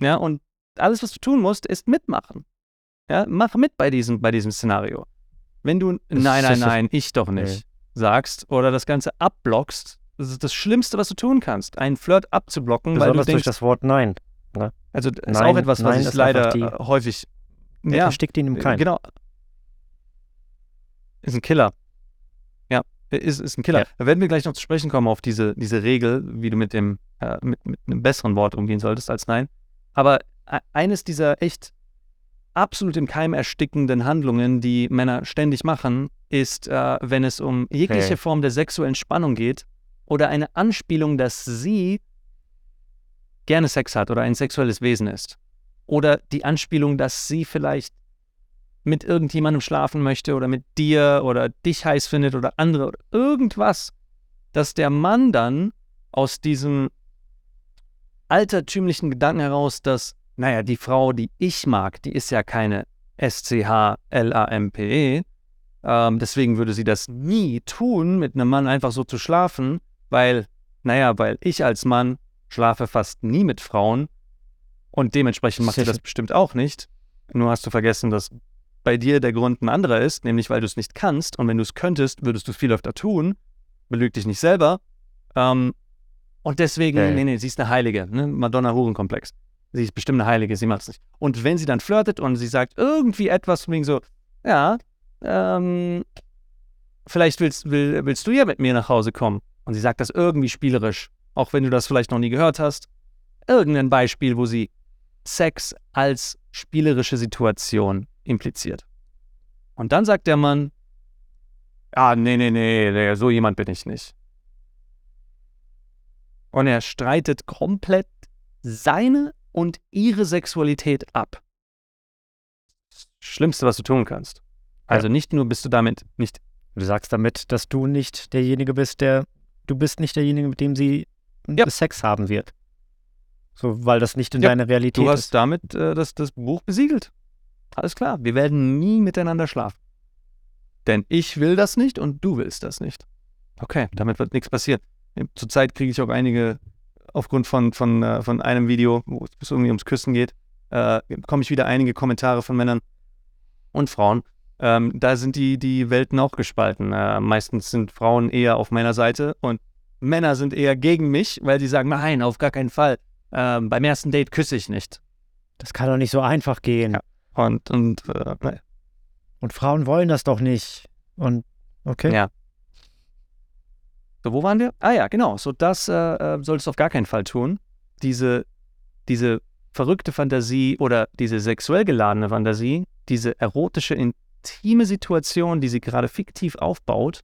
S1: Ja, und alles, was du tun musst, ist mitmachen. Ja, mach mit bei diesem, bei diesem Szenario. Wenn du nein, nein, nein, ich doch nicht nee. sagst oder das Ganze abblockst, das ist das Schlimmste, was du tun kannst, einen Flirt abzublocken,
S2: Besonders
S1: weil du
S2: denkst, durch das Wort Nein.
S1: Ne? Also das ist auch etwas, was ich leider äh, häufig.
S2: Ja, steckt ihn im Keim.
S1: Genau. Ist ein Killer. Ist, ist ein Killer. Ja. Da werden wir gleich noch zu sprechen kommen auf diese, diese Regel, wie du mit dem äh, mit, mit einem besseren Wort umgehen solltest als Nein. Aber e, eines dieser echt absolut im Keim erstickenden Handlungen, die Männer ständig machen, ist, äh, wenn es um jegliche hey. Form der sexuellen Spannung geht oder eine Anspielung, dass sie gerne Sex hat oder ein sexuelles Wesen ist. Oder die Anspielung, dass sie vielleicht mit irgendjemandem schlafen möchte oder mit dir oder dich heiß findet oder andere oder irgendwas, dass der Mann dann aus diesem altertümlichen Gedanken heraus, dass, naja, die Frau, die ich mag, die ist ja keine S-C-H-L-A-M-P-E, ähm, deswegen würde sie das nie tun, mit einem Mann einfach so zu schlafen, weil, naja, weil ich als Mann schlafe fast nie mit Frauen und dementsprechend macht sie das bestimmt auch nicht. Nur hast du vergessen, dass bei dir der Grund ein anderer ist, nämlich weil du es nicht kannst und wenn du es könntest, würdest du es viel öfter tun, belüg dich nicht selber. Ähm, und deswegen, okay. nee, nee, sie ist eine Heilige, ne? Madonna-Hurenkomplex. Sie ist bestimmt eine Heilige, sie macht es nicht. Und wenn sie dann flirtet und sie sagt irgendwie etwas wegen so, ja, ähm, vielleicht willst, will, willst du ja mit mir nach Hause kommen. Und sie sagt das irgendwie spielerisch, auch wenn du das vielleicht noch nie gehört hast. Irgendein Beispiel, wo sie Sex als spielerische Situation impliziert. Und dann sagt der Mann, ah, nee, nee, nee, nee, so jemand bin ich nicht. Und er streitet komplett seine und ihre Sexualität ab. Das Schlimmste, was du tun kannst. Also ja. nicht nur bist du damit nicht.
S2: Du sagst damit, dass du nicht derjenige bist, der. Du bist nicht derjenige, mit dem sie ja. Sex haben wird. So, weil das nicht in ja, deiner Realität ist.
S1: Du hast ist. damit äh, das, das Buch besiegelt. Alles klar, wir werden nie miteinander schlafen. Denn ich will das nicht und du willst das nicht. Okay, damit wird nichts passieren. Zurzeit kriege ich auch einige, aufgrund von, von, äh, von einem Video, wo es irgendwie ums Küssen geht, äh, bekomme ich wieder einige Kommentare von Männern und Frauen. Ähm, da sind die, die Welten auch gespalten. Äh, meistens sind Frauen eher auf meiner Seite und Männer sind eher gegen mich, weil sie sagen, nein, auf gar keinen Fall. Ähm, beim ersten Date küsse ich nicht.
S2: Das kann doch nicht so einfach gehen. Ja.
S1: Und, und, äh,
S2: und Frauen wollen das doch nicht. Und okay.
S1: Ja. So, wo waren wir? Ah ja, genau. So, das äh, äh, solltest du auf gar keinen Fall tun. Diese, diese verrückte Fantasie oder diese sexuell geladene Fantasie, diese erotische, intime Situation, die sie gerade fiktiv aufbaut,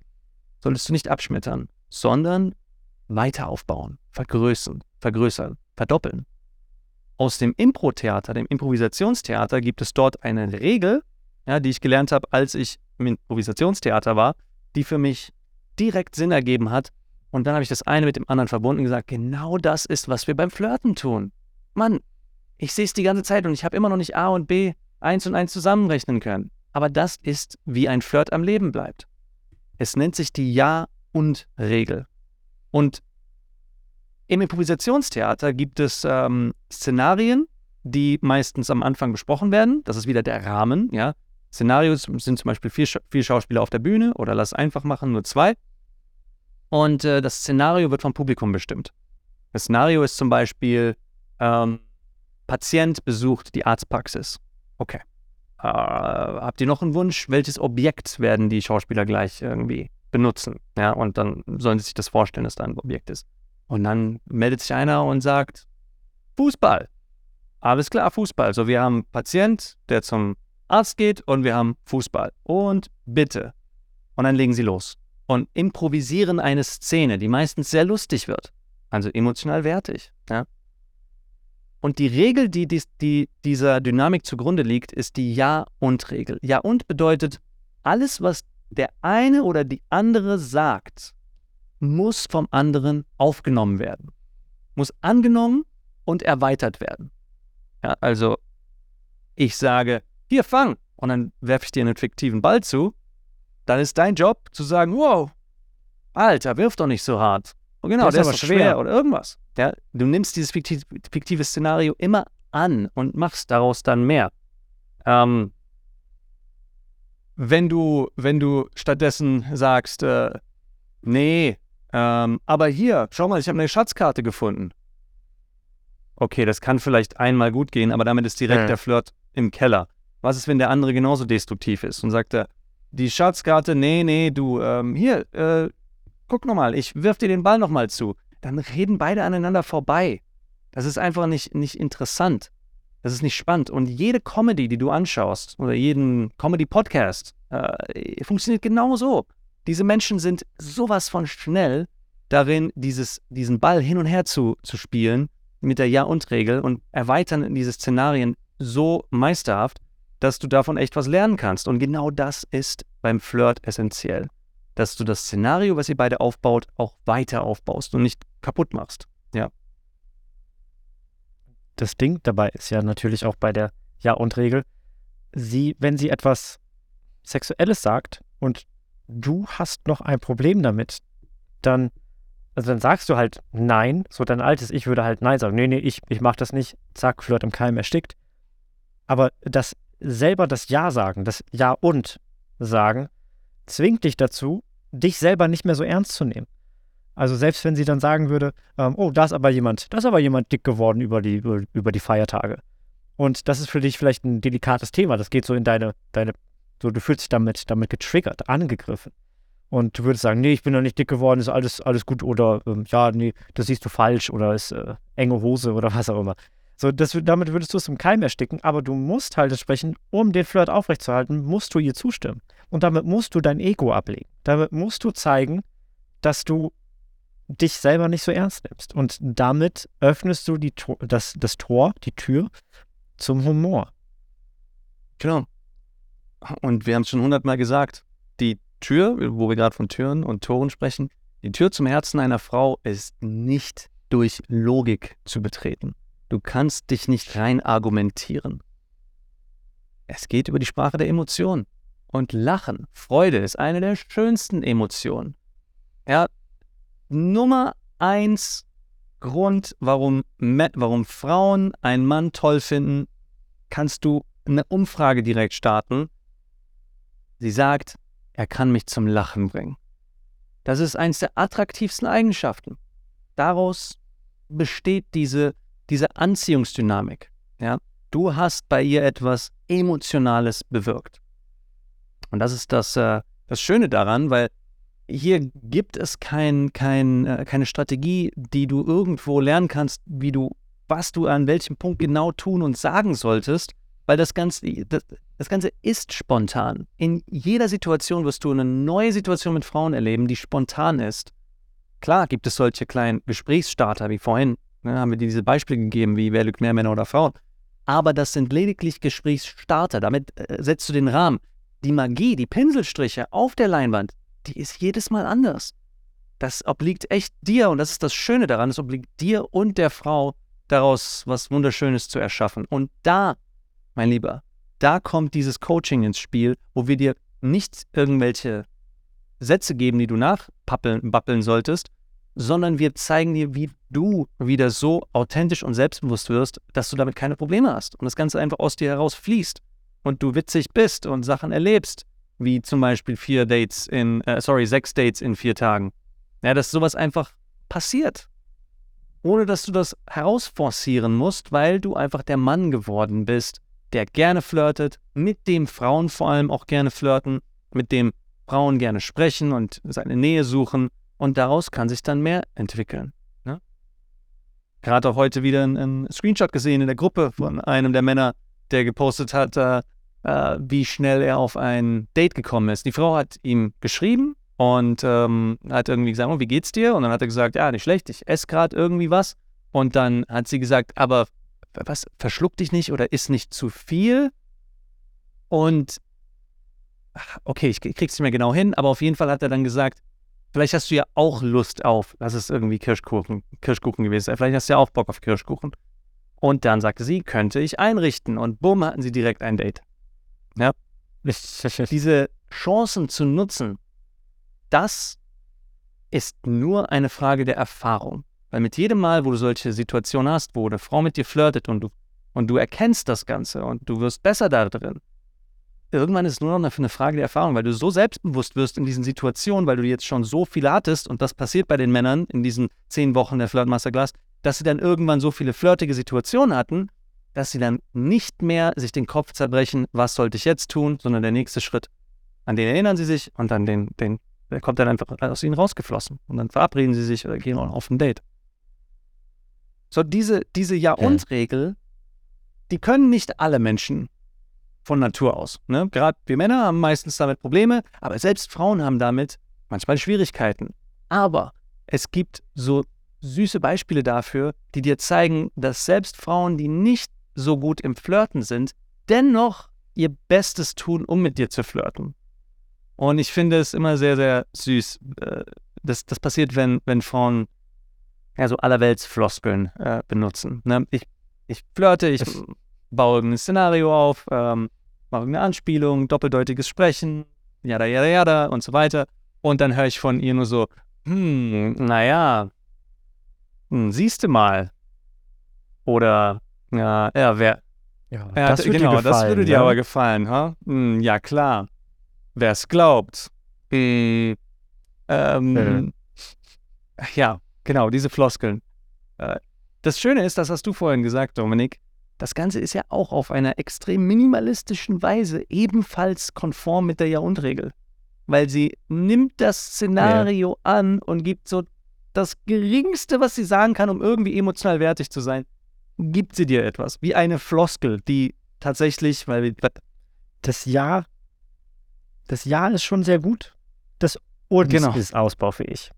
S1: solltest du nicht abschmettern, sondern weiter aufbauen, vergrößern, vergrößern, verdoppeln. Aus dem Impro-Theater, dem Improvisationstheater, gibt es dort eine Regel, ja, die ich gelernt habe, als ich im Improvisationstheater war, die für mich direkt Sinn ergeben hat. Und dann habe ich das eine mit dem anderen verbunden und gesagt, genau das ist, was wir beim Flirten tun. Mann, ich sehe es die ganze Zeit und ich habe immer noch nicht A und B eins und eins zusammenrechnen können. Aber das ist, wie ein Flirt am Leben bleibt. Es nennt sich die Ja- und Regel. Und im Improvisationstheater gibt es ähm, Szenarien, die meistens am Anfang besprochen werden. Das ist wieder der Rahmen. Ja? Szenarios sind zum Beispiel vier, vier Schauspieler auf der Bühne oder lass einfach machen, nur zwei. Und äh, das Szenario wird vom Publikum bestimmt. Das Szenario ist zum Beispiel, ähm, Patient besucht die Arztpraxis. Okay. Äh, habt ihr noch einen Wunsch? Welches Objekt werden die Schauspieler gleich irgendwie benutzen? Ja, und dann sollen sie sich das vorstellen, dass da ein Objekt ist. Und dann meldet sich einer und sagt, Fußball. Alles klar, Fußball. So, wir haben Patient, der zum Arzt geht und wir haben Fußball. Und bitte. Und dann legen sie los und improvisieren eine Szene, die meistens sehr lustig wird, also emotional wertig. Ja? Und die Regel, die, die, die dieser Dynamik zugrunde liegt, ist die Ja-und-Regel. Ja-und bedeutet, alles, was der eine oder die andere sagt, muss vom anderen aufgenommen werden. Muss angenommen und erweitert werden. Ja, also ich sage, hier fang, und dann werfe ich dir einen fiktiven Ball zu, dann ist dein Job zu sagen, wow, Alter, wirf doch nicht so hart. Und genau, der ist, der ist schwer. schwer. oder irgendwas. Ja, du nimmst dieses fiktive, fiktive Szenario immer an und machst daraus dann mehr. Ähm, wenn du, wenn du stattdessen sagst, äh, nee, ähm, aber hier, schau mal, ich habe eine Schatzkarte gefunden. Okay, das kann vielleicht einmal gut gehen, aber damit ist direkt ja. der Flirt im Keller. Was ist, wenn der andere genauso destruktiv ist und sagt, die Schatzkarte, nee, nee, du, ähm, hier, äh, guck nochmal, ich wirf dir den Ball nochmal zu. Dann reden beide aneinander vorbei. Das ist einfach nicht, nicht interessant. Das ist nicht spannend. Und jede Comedy, die du anschaust, oder jeden Comedy-Podcast, äh, funktioniert genau so. Diese Menschen sind sowas von schnell darin, dieses, diesen Ball hin und her zu, zu spielen mit der Ja-und-Regel und erweitern diese Szenarien so meisterhaft, dass du davon echt was lernen kannst. Und genau das ist beim Flirt essentiell. Dass du das Szenario, was ihr beide aufbaut, auch weiter aufbaust und nicht kaputt machst. Ja.
S2: Das Ding dabei ist ja natürlich auch bei der Ja- und Regel, sie, wenn sie etwas Sexuelles sagt und du hast noch ein Problem damit, dann, also dann sagst du halt Nein, so dein altes Ich würde halt Nein sagen. Nee, nee, ich, ich mach das nicht, zack, Flirt im Keim erstickt. Aber das selber das Ja sagen, das Ja und sagen, zwingt dich dazu, dich selber nicht mehr so ernst zu nehmen. Also selbst wenn sie dann sagen würde, ähm, oh, da ist aber jemand, da ist aber jemand dick geworden über die, über, über die Feiertage. Und das ist für dich vielleicht ein delikates Thema. Das geht so in deine, deine, so du fühlst dich damit, damit getriggert, angegriffen. Und du würdest sagen, nee, ich bin noch nicht dick geworden, ist alles, alles gut oder ähm, ja, nee, das siehst du falsch oder ist äh, enge Hose oder was auch immer. So, das, damit würdest du es im Keim ersticken, aber du musst halt entsprechend, um den Flirt aufrechtzuerhalten, musst du ihr zustimmen. Und damit musst du dein Ego ablegen. Damit musst du zeigen, dass du dich selber nicht so ernst nimmst. Und damit öffnest du die, das, das Tor, die Tür zum Humor.
S1: Genau. Und wir haben es schon hundertmal gesagt, die Tür, wo wir gerade von Türen und Toren sprechen, die Tür zum Herzen einer Frau ist nicht durch Logik zu betreten. Du kannst dich nicht rein argumentieren. Es geht über die Sprache der Emotionen. Und Lachen, Freude ist eine der schönsten Emotionen. Ja, Nummer eins Grund, warum, warum Frauen einen Mann toll finden, kannst du eine Umfrage direkt starten. Sie sagt, er kann mich zum Lachen bringen. Das ist eines der attraktivsten Eigenschaften. Daraus besteht diese, diese Anziehungsdynamik. Ja? Du hast bei ihr etwas Emotionales bewirkt. Und das ist das, äh, das Schöne daran, weil hier gibt es kein, kein, äh, keine Strategie, die du irgendwo lernen kannst, wie du, was du an welchem Punkt genau tun und sagen solltest, weil das Ganze, das, das Ganze ist spontan. In jeder Situation wirst du eine neue Situation mit Frauen erleben, die spontan ist. Klar gibt es solche kleinen Gesprächsstarter wie vorhin, ne, haben wir dir diese Beispiele gegeben, wie wer lügt mehr Männer oder Frauen. Aber das sind lediglich Gesprächsstarter. Damit äh, setzt du den Rahmen. Die Magie, die Pinselstriche auf der Leinwand, die ist jedes Mal anders. Das obliegt echt dir und das ist das Schöne daran. Es obliegt dir und der Frau daraus was Wunderschönes zu erschaffen. Und da, mein Lieber, da kommt dieses Coaching ins Spiel, wo wir dir nicht irgendwelche Sätze geben, die du nachbappeln solltest, sondern wir zeigen dir, wie du wieder so authentisch und selbstbewusst wirst, dass du damit keine Probleme hast und das Ganze einfach aus dir heraus fließt und du witzig bist und Sachen erlebst, wie zum Beispiel vier Dates in, äh, sorry, sechs Dates in vier Tagen. Ja, dass sowas einfach passiert. Ohne dass du das herausforcieren musst, weil du einfach der Mann geworden bist, der gerne flirtet, mit dem Frauen vor allem auch gerne flirten, mit dem Frauen gerne sprechen und seine Nähe suchen und daraus kann sich dann mehr entwickeln. Ne? Gerade auch heute wieder einen Screenshot gesehen in der Gruppe von einem der Männer, der gepostet hat, äh, äh, wie schnell er auf ein Date gekommen ist. Die Frau hat ihm geschrieben und ähm, hat irgendwie gesagt, oh, wie geht's dir? Und dann hat er gesagt, ja, nicht schlecht, ich esse gerade irgendwie was. Und dann hat sie gesagt, aber was, verschluck dich nicht oder isst nicht zu viel. Und okay, ich krieg's nicht mehr genau hin, aber auf jeden Fall hat er dann gesagt, vielleicht hast du ja auch Lust auf, das ist irgendwie Kirschkuchen, Kirschkuchen gewesen, vielleicht hast du ja auch Bock auf Kirschkuchen. Und dann sagte sie, könnte ich einrichten. Und bumm, hatten sie direkt ein Date. Ja. Diese Chancen zu nutzen, das ist nur eine Frage der Erfahrung. Weil mit jedem Mal, wo du solche Situationen hast, wo eine Frau mit dir flirtet und du, und du erkennst das Ganze und du wirst besser da drin, irgendwann ist es nur noch eine Frage der Erfahrung, weil du so selbstbewusst wirst in diesen Situationen, weil du jetzt schon so viel hattest und das passiert bei den Männern in diesen zehn Wochen der Flirt Masterclass, dass sie dann irgendwann so viele flirtige Situationen hatten, dass sie dann nicht mehr sich den Kopf zerbrechen, was sollte ich jetzt tun, sondern der nächste Schritt, an den erinnern sie sich und dann den, den, der kommt dann einfach aus ihnen rausgeflossen. Und dann verabreden sie sich oder gehen auf ein Date. So, diese, diese Ja-und-Regel, die können nicht alle Menschen von Natur aus. Ne? Gerade wir Männer haben meistens damit Probleme, aber selbst Frauen haben damit manchmal Schwierigkeiten. Aber es gibt so süße Beispiele dafür, die dir zeigen, dass selbst Frauen, die nicht so gut im Flirten sind, dennoch ihr Bestes tun, um mit dir zu flirten. Und ich finde es immer sehr, sehr süß. Äh, das, das passiert, wenn, wenn Frauen ja, so allerwelts Floskeln äh, benutzen. Ne? Ich, ich flirte, ich baue ein Szenario auf, ähm, mache eine Anspielung, doppeldeutiges Sprechen, jada, jada, jada und so weiter. Und dann höre ich von ihr nur so, hm, naja, hm, siehst du mal. Oder, ja, ja, wer. Ja, ja das, genau, gefallen, das würde dir ja? aber gefallen, ha? Hm, ja, klar. Wer es glaubt. Hm, ähm, äh. Ja, genau, diese Floskeln. Äh, das Schöne ist, das hast du vorhin gesagt, Dominik, das Ganze ist ja auch auf einer extrem minimalistischen Weise ebenfalls konform mit der Ja-und-Regel. Weil sie nimmt das Szenario ja. an und gibt so das Geringste, was sie sagen kann, um irgendwie emotional wertig zu sein, gibt sie dir etwas. Wie eine Floskel, die tatsächlich, weil wir.
S2: Das Ja, das Ja ist schon sehr gut. Das Und genau. ist ausbaufähig.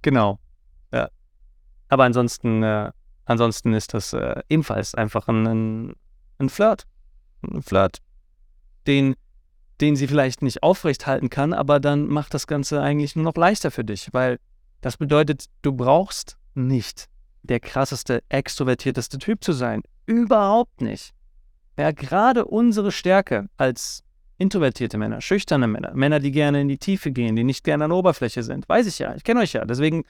S1: Genau. Ja, Aber ansonsten, äh, ansonsten ist das äh, ebenfalls einfach ein, ein, ein Flirt. Ein Flirt, den, den sie vielleicht nicht aufrechthalten kann, aber dann macht das Ganze eigentlich nur noch leichter für dich, weil das bedeutet, du brauchst nicht der krasseste, extrovertierteste Typ zu sein. Überhaupt nicht. Ja, gerade unsere Stärke als introvertierte Männer, schüchterne Männer, Männer, die gerne in die Tiefe gehen, die nicht gerne an der Oberfläche sind, weiß ich ja, ich kenne euch ja. Deswegen,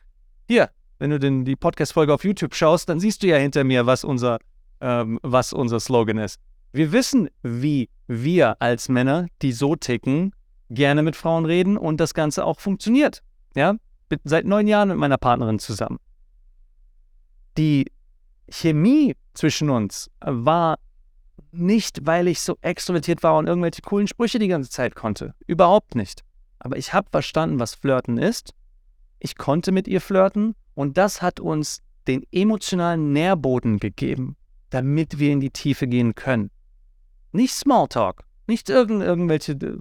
S1: hier, wenn du den, die Podcast-Folge auf YouTube schaust, dann siehst du ja hinter mir, was unser, ähm, was unser Slogan ist. Wir wissen, wie wir als Männer, die so ticken, gerne mit Frauen reden und das Ganze auch funktioniert. Ja, bin seit neun Jahren mit meiner Partnerin zusammen. Die Chemie zwischen uns war nicht, weil ich so extrovertiert war und irgendwelche coolen Sprüche die ganze Zeit konnte. Überhaupt nicht. Aber ich habe verstanden, was Flirten ist. Ich konnte mit ihr flirten und das hat uns den emotionalen Nährboden gegeben, damit wir in die Tiefe gehen können. Nicht Smalltalk, nicht irgend, irgendwelche äh,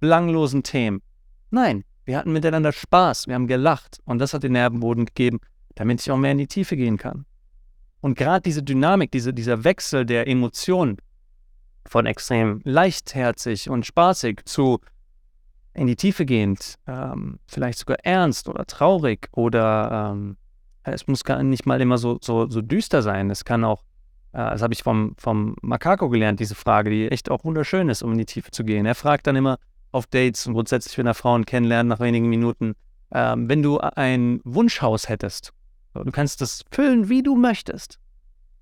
S1: belanglosen Themen. Nein, wir hatten miteinander Spaß, wir haben gelacht und das hat den Nährboden gegeben, damit ich auch mehr in die Tiefe gehen kann. Und gerade diese Dynamik, diese, dieser Wechsel der Emotionen von extrem leichtherzig und spaßig zu in die Tiefe gehend, ähm, vielleicht sogar ernst oder traurig oder ähm, es muss gar nicht mal immer so, so, so düster sein. Es kann auch, äh, das habe ich vom, vom Makako gelernt, diese Frage, die echt auch wunderschön ist, um in die Tiefe zu gehen. Er fragt dann immer auf Dates und grundsätzlich, wenn er Frauen kennenlernt, nach wenigen Minuten, ähm, wenn du ein Wunschhaus hättest Du kannst das füllen, wie du möchtest.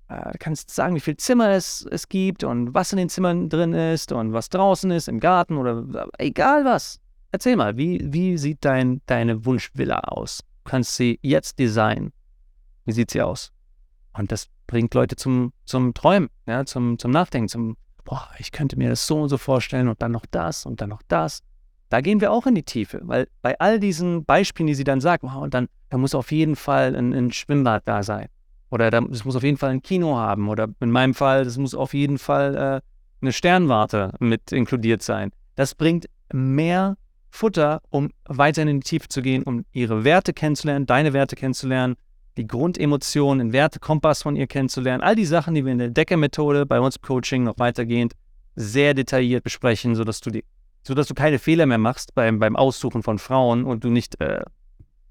S1: Äh, du kannst sagen, wie viele Zimmer es, es gibt und was in den Zimmern drin ist und was draußen ist, im Garten oder egal was. Erzähl mal, wie, wie sieht dein, deine Wunschvilla aus? Du kannst sie jetzt designen. Wie sieht sie aus? Und das bringt Leute zum, zum Träumen, ja, zum, zum Nachdenken, zum, boah, ich könnte mir das so und so vorstellen und dann noch das und dann noch das. Da gehen wir auch in die Tiefe, weil bei all diesen Beispielen, die sie dann sagt, wow, und dann da muss auf jeden Fall ein, ein Schwimmbad da sein. Oder es muss auf jeden Fall ein Kino haben. Oder in meinem Fall, es muss auf jeden Fall äh, eine Sternwarte mit inkludiert sein. Das bringt mehr Futter, um weiter in die Tiefe zu gehen, um ihre Werte kennenzulernen, deine Werte kennenzulernen, die Grundemotionen, den Wertekompass von ihr kennenzulernen. All die Sachen, die wir in der Decke-Methode bei uns im Coaching noch weitergehend sehr detailliert besprechen, sodass du die sodass du keine Fehler mehr machst beim, beim Aussuchen von Frauen und du nicht äh,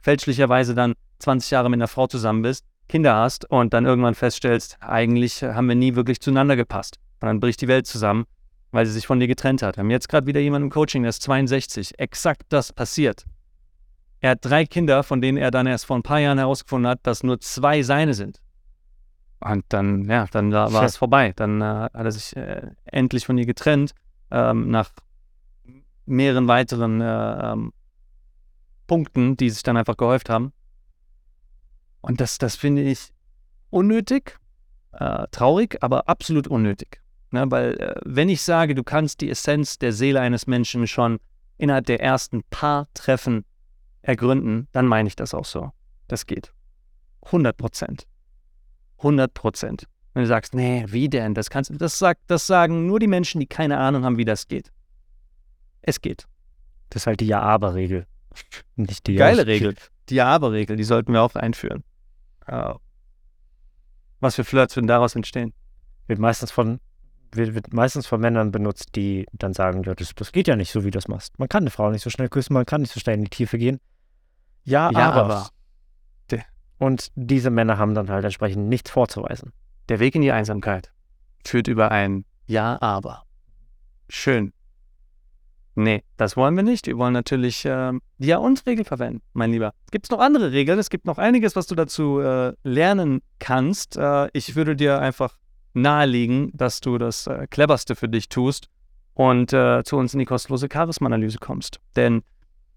S1: fälschlicherweise dann 20 Jahre mit einer Frau zusammen bist, Kinder hast und dann irgendwann feststellst, eigentlich haben wir nie wirklich zueinander gepasst. Und dann bricht die Welt zusammen, weil sie sich von dir getrennt hat. Wir haben jetzt gerade wieder jemanden im Coaching, der ist 62. Exakt das passiert. Er hat drei Kinder, von denen er dann erst vor ein paar Jahren herausgefunden hat, dass nur zwei seine sind. Und dann, ja, dann war es vorbei. Dann äh, hat er sich äh, endlich von ihr getrennt, ähm, nach mehreren weiteren äh, ähm, Punkten, die sich dann einfach gehäuft haben. Und das, das finde ich unnötig, äh, traurig, aber absolut unnötig. Ne? Weil äh, wenn ich sage, du kannst die Essenz der Seele eines Menschen schon innerhalb der ersten paar Treffen ergründen, dann meine ich das auch so. Das geht. 100 Prozent. 100 Prozent. Wenn du sagst, nee, wie denn? Das kannst das sagt, das sagen nur die Menschen, die keine Ahnung haben, wie das geht. Es geht.
S2: Das ist halt die Ja-Aber-Regel.
S1: Nicht die Geile ja Regel. Die Ja-Aber-Regel, die sollten wir auch einführen. Uh, was für Flirts würden daraus entstehen?
S2: Wird meistens von wird, meistens von Männern benutzt, die dann sagen, ja, das, das geht ja nicht so, wie du das machst. Man kann eine Frau nicht so schnell küssen, man kann nicht so schnell in die Tiefe gehen. Ja, ja aber. aber. Und diese Männer haben dann halt entsprechend nichts vorzuweisen.
S1: Der Weg in die Einsamkeit führt über ein Ja, aber. Schön. Nee, das wollen wir nicht. Wir wollen natürlich äh, die Ja-und-Regel verwenden, mein Lieber. Gibt es noch andere Regeln? Es gibt noch einiges, was du dazu äh, lernen kannst. Äh, ich würde dir einfach nahelegen, dass du das äh, Cleverste für dich tust und äh, zu uns in die kostenlose Charisma-Analyse kommst. Denn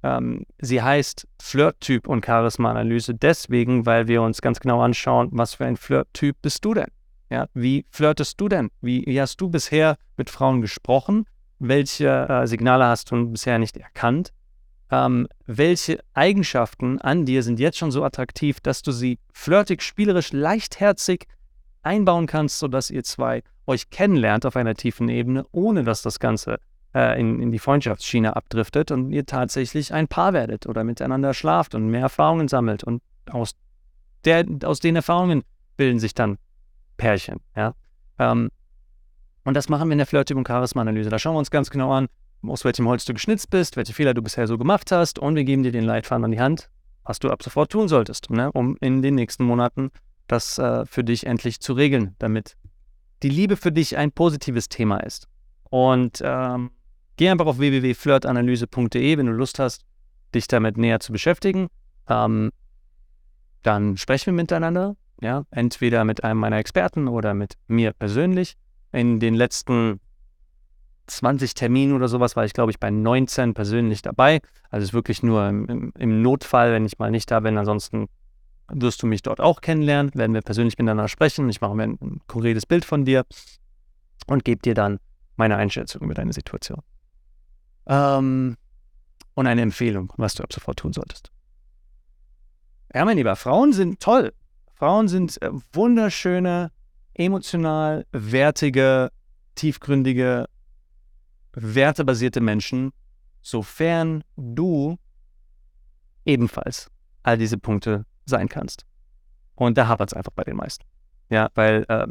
S1: ähm, sie heißt Flirt-Typ und Charisma-Analyse deswegen, weil wir uns ganz genau anschauen, was für ein Flirt-Typ bist du denn? Ja, wie flirtest du denn? Wie, wie hast du bisher mit Frauen gesprochen? welche äh, Signale hast du bisher nicht erkannt? Ähm, welche Eigenschaften an dir sind jetzt schon so attraktiv, dass du sie flirtig, spielerisch, leichtherzig einbauen kannst, sodass ihr zwei euch kennenlernt auf einer tiefen Ebene, ohne dass das Ganze äh, in, in die Freundschaftsschiene abdriftet und ihr tatsächlich ein Paar werdet oder miteinander schlaft und mehr Erfahrungen sammelt und aus der, aus den Erfahrungen bilden sich dann Pärchen. Ja? Ähm, und das machen wir in der Flirtübung Charisma-Analyse. Da schauen wir uns ganz genau an, aus welchem Holz du geschnitzt bist, welche Fehler du bisher so gemacht hast und wir geben dir den Leitfaden an die Hand, was du ab sofort tun solltest, ne? um in den nächsten Monaten das äh, für dich endlich zu regeln, damit die Liebe für dich ein positives Thema ist. Und ähm, geh einfach auf www.flirtanalyse.de, wenn du Lust hast, dich damit näher zu beschäftigen. Ähm, dann sprechen wir miteinander, ja, entweder mit einem meiner Experten oder mit mir persönlich. In den letzten 20 Terminen oder sowas war ich, glaube ich, bei 19 persönlich dabei. Also es ist wirklich nur im, im, Notfall, wenn ich mal nicht da bin. Ansonsten wirst du mich dort auch kennenlernen, werden wir persönlich miteinander sprechen. Ich mache mir ein, ein konkretes Bild von dir und gebe dir dann meine Einschätzung über deine Situation. Ähm, und eine Empfehlung, was du ab sofort tun solltest. Ja, mein Lieber, Frauen sind toll. Frauen sind äh, wunderschöne, emotional wertige, tiefgründige, wertebasierte Menschen, sofern du ebenfalls all diese Punkte sein kannst. Und da hapert es einfach bei den meisten. Ja, weil äh,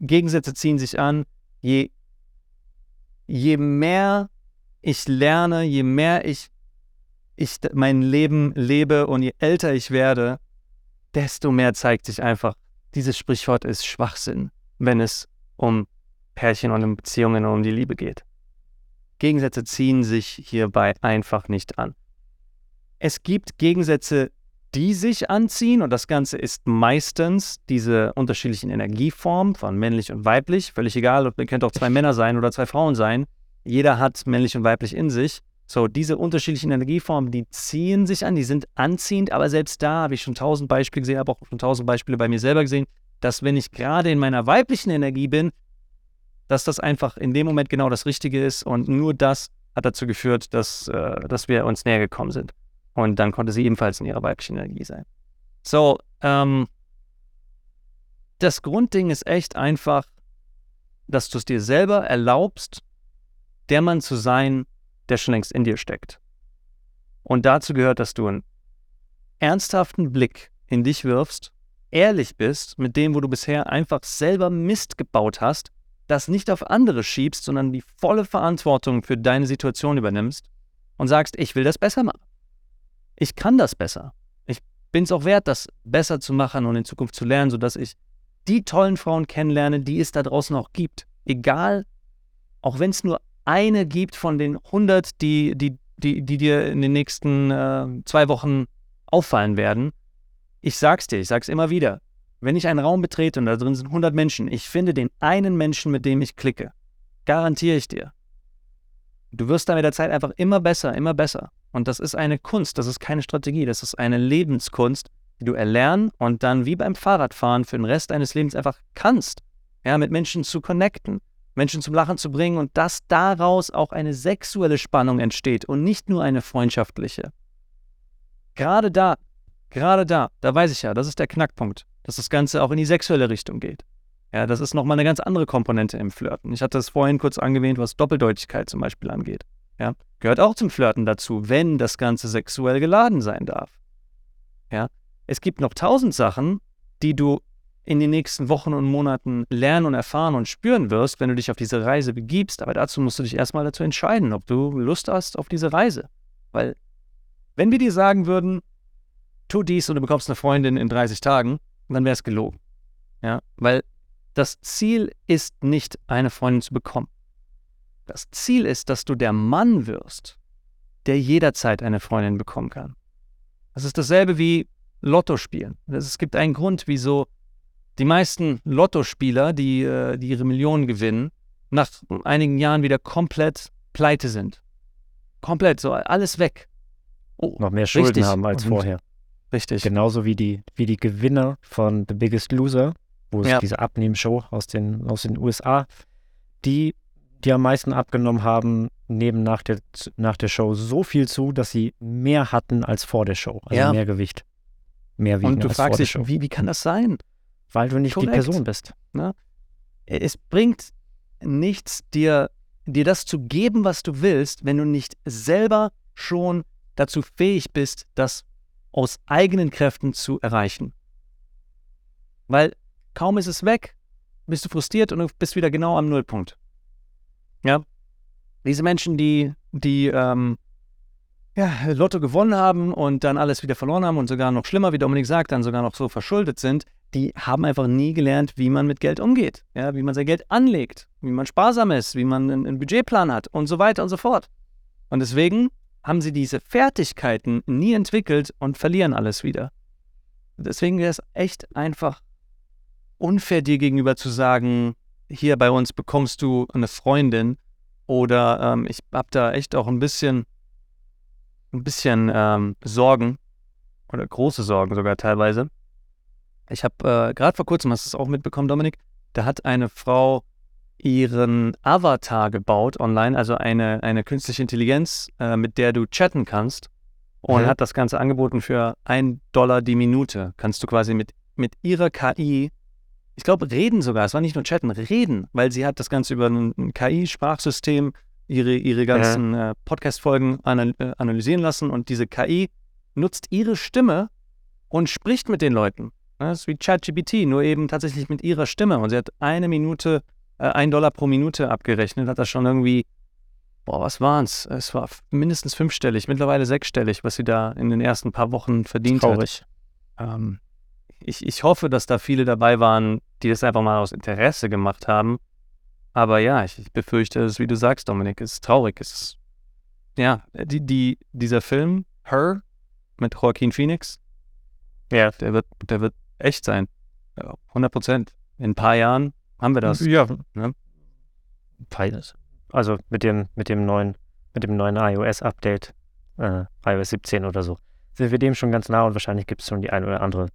S1: Gegensätze ziehen sich an. Je, je mehr ich lerne, je mehr ich, ich mein Leben lebe und je älter ich werde, desto mehr zeigt sich einfach, dieses Sprichwort ist Schwachsinn, wenn es um Pärchen und um Beziehungen und um die Liebe geht. Gegensätze ziehen sich hierbei einfach nicht an. Es gibt Gegensätze, die sich anziehen und das Ganze ist meistens diese unterschiedlichen Energieformen von männlich und weiblich, völlig egal, ob ihr könnt auch zwei Männer sein oder zwei Frauen sein. Jeder hat männlich und weiblich in sich. So, diese unterschiedlichen Energieformen, die ziehen sich an, die sind anziehend, aber selbst da habe ich schon tausend Beispiele gesehen, habe auch schon tausend Beispiele bei mir selber gesehen, dass wenn ich gerade in meiner weiblichen Energie bin, dass das einfach in dem Moment genau das Richtige ist und nur das hat dazu geführt, dass, äh, dass wir uns näher gekommen sind. Und dann konnte sie ebenfalls in ihrer weiblichen Energie sein. So, ähm, das Grundding ist echt einfach, dass du es dir selber erlaubst, der Mann zu sein, der schon längst in dir steckt. Und dazu gehört, dass du einen ernsthaften Blick in dich wirfst, ehrlich bist mit dem, wo du bisher einfach selber Mist gebaut hast, das nicht auf andere schiebst, sondern die volle Verantwortung für deine Situation übernimmst und sagst, ich will das besser machen ich kann das besser. Ich bin es auch wert, das besser zu machen und in Zukunft zu lernen, sodass ich die tollen Frauen kennenlerne, die es da draußen auch gibt. Egal, auch wenn es nur eine gibt von den 100, die, die, die, die dir in den nächsten äh, zwei Wochen auffallen werden. Ich sag's dir, ich sag's immer wieder. Wenn ich einen Raum betrete und da drin sind 100 Menschen, ich finde den einen Menschen, mit dem ich klicke. Garantiere ich dir. Du wirst da mit der Zeit einfach immer besser, immer besser. Und das ist eine Kunst, das ist keine Strategie, das ist eine Lebenskunst, die du erlernen und dann wie beim Fahrradfahren für den Rest deines Lebens einfach kannst. Ja, mit Menschen zu connecten, Menschen zum Lachen zu bringen und dass daraus auch eine sexuelle Spannung entsteht und nicht nur eine freundschaftliche. Gerade da, gerade da, da weiß ich ja, das ist der Knackpunkt, dass das Ganze auch in die sexuelle Richtung geht. Ja, das ist nochmal eine ganz andere Komponente im Flirten. Ich hatte es vorhin kurz angewähnt, was Doppeldeutigkeit zum Beispiel angeht. Ja, gehört auch zum Flirten dazu, wenn das Ganze sexuell geladen sein darf. Ja, es gibt noch tausend Sachen, die du in den nächsten Wochen und Monaten lernen und erfahren und spüren wirst, wenn du dich auf diese Reise begibst. Aber dazu musst du dich erstmal dazu entscheiden, ob du Lust hast auf diese Reise. Weil, wenn wir dir sagen würden, tu dies und du bekommst eine Freundin in 30 Tagen, dann wäre es gelogen. Ja, weil das Ziel ist nicht, eine Freundin zu bekommen. Das Ziel ist, dass du der Mann wirst, der jederzeit eine Freundin bekommen kann. Das ist dasselbe wie Lotto spielen. Es gibt einen Grund, wieso die meisten Lottospieler, die, äh, die ihre Millionen gewinnen, nach einigen Jahren wieder komplett pleite sind. Komplett, so alles weg.
S2: Oh, Noch mehr Schulden richtig. haben als vorher.
S1: Richtig.
S2: Genauso wie die, wie die Gewinner von The Biggest Loser, wo es ja. diese Abnehmshow aus den, aus den USA, die die am meisten abgenommen haben, nehmen nach der, nach der Show so viel zu, dass sie mehr hatten als vor der Show. Also ja. mehr Gewicht. Mehr
S1: wiegen Und du als fragst dich, wie, wie kann das sein?
S2: Weil du nicht Korrekt. die Person bist.
S1: Ne? Es bringt nichts, dir, dir das zu geben, was du willst, wenn du nicht selber schon dazu fähig bist, das aus eigenen Kräften zu erreichen. Weil kaum ist es weg, bist du frustriert und du bist wieder genau am Nullpunkt. Ja, diese Menschen, die, die ähm, ja, Lotto gewonnen haben und dann alles wieder verloren haben und sogar noch schlimmer, wie Dominik sagt, dann sogar noch so verschuldet sind, die haben einfach nie gelernt, wie man mit Geld umgeht, ja, wie man sein Geld anlegt, wie man sparsam ist, wie man einen, einen Budgetplan hat und so weiter und so fort. Und deswegen haben sie diese Fertigkeiten nie entwickelt und verlieren alles wieder. Deswegen wäre es echt einfach unfair dir gegenüber zu sagen, hier bei uns bekommst du eine Freundin oder ähm, ich habe da echt auch ein bisschen, ein bisschen ähm, Sorgen oder große Sorgen sogar teilweise. Ich habe äh, gerade vor kurzem, hast du es auch mitbekommen, Dominik, da hat eine Frau ihren Avatar gebaut online, also eine, eine künstliche Intelligenz, äh, mit der du chatten kannst und mhm. hat das Ganze angeboten für ein Dollar die Minute. Kannst du quasi mit, mit ihrer KI, ich glaube, reden sogar, es war nicht nur chatten, reden, weil sie hat das Ganze über ein, KI-Sprachsystem, ihre, ihre ganzen ja. äh, Podcast-Folgen anal äh, analysieren lassen und diese KI nutzt ihre Stimme und spricht mit den Leuten. Das ist wie ChatGPT, nur eben tatsächlich mit ihrer Stimme. Und sie hat eine Minute äh, ein Dollar pro Minute abgerechnet, hat das schon irgendwie, boah, was waren's? Es war mindestens fünfstellig, mittlerweile sechsstellig, was sie da in den ersten paar Wochen verdient Traurig. hat. Ähm, ich, ich hoffe, dass da viele dabei waren, die das einfach mal aus Interesse gemacht haben. Aber ja, ich, ich befürchte, es, wie du sagst, Dominik, es ist traurig. Es ist, ja, die, die, dieser Film, Her, mit Joaquin Phoenix, ja. der wird, der wird echt sein. 100 Prozent. In ein paar Jahren haben wir das?
S2: Ja. Ne? Beides. Also mit dem, mit dem neuen, mit dem neuen iOS-Update, äh, iOS 17 oder so, sind wir dem schon ganz nah und wahrscheinlich gibt es schon die eine oder andere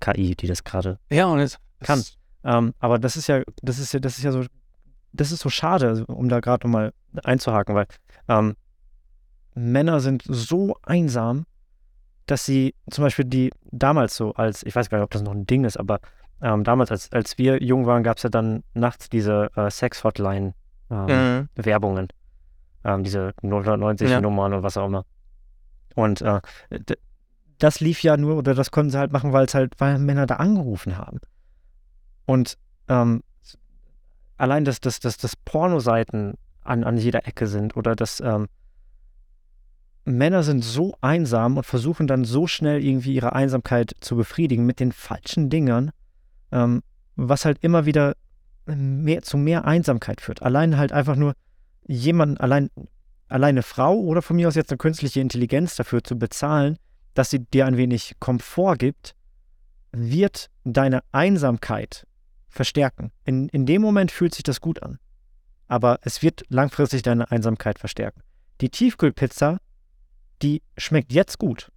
S2: KI, die das gerade
S1: ja, und
S2: kann. Ähm, aber das ist ja, das ist ja, das ist ja so, das ist so schade, also, um da gerade nochmal einzuhaken, weil ähm, Männer sind so einsam, dass sie zum Beispiel die damals so als, ich weiß gar nicht, ob das noch ein Ding ist, aber ähm, damals, als, als wir jung waren, gab es ja dann nachts diese äh, Sex-Hotline-Werbungen. Ähm, mhm. Ähm, diese 090 ja. Und was auch immer. Und äh, das lief ja nur, oder das konnten sie halt machen, weil es halt, weil Männer da angerufen haben. Und ähm, allein, dass, dass, dass, dass Pornoseiten an, an jeder Ecke sind oder dass ähm, Männer sind so einsam und versuchen dann so schnell irgendwie ihre Einsamkeit zu befriedigen mit den falschen Dingern, ähm, was halt immer wieder mehr, zu mehr Einsamkeit führt. Allein halt einfach nur jemanden, allein, eine Frau oder von mir aus jetzt eine künstliche Intelligenz dafür zu bezahlen, dass sie dir ein wenig Komfort gibt, wird deine Einsamkeit verstärken. In, in dem Moment fühlt sich das gut an. Aber es wird langfristig deine Einsamkeit verstärken. Die Tiefkühlpizza, die schmeckt jetzt gut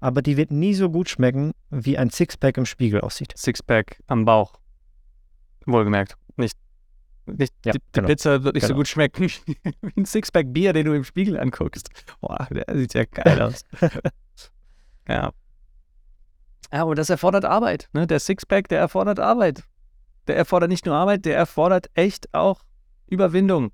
S2: aber die wird nie so gut schmecken, wie ein Sixpack im Spiegel aussieht.
S1: Sixpack am Bauch. Wohlgemerkt. Nicht, nicht ja, die, genau. Pizza wird nicht genau. so gut schmecken wie ein Sixpack Bier, den du im Spiegel anguckst. Boah, der sieht ja geil aus. Ja. Ja, aber das erfordert Arbeit. Ne? Der Sixpack, der erfordert Arbeit. Der erfordert nicht nur Arbeit, der erfordert echt auch Überwindung.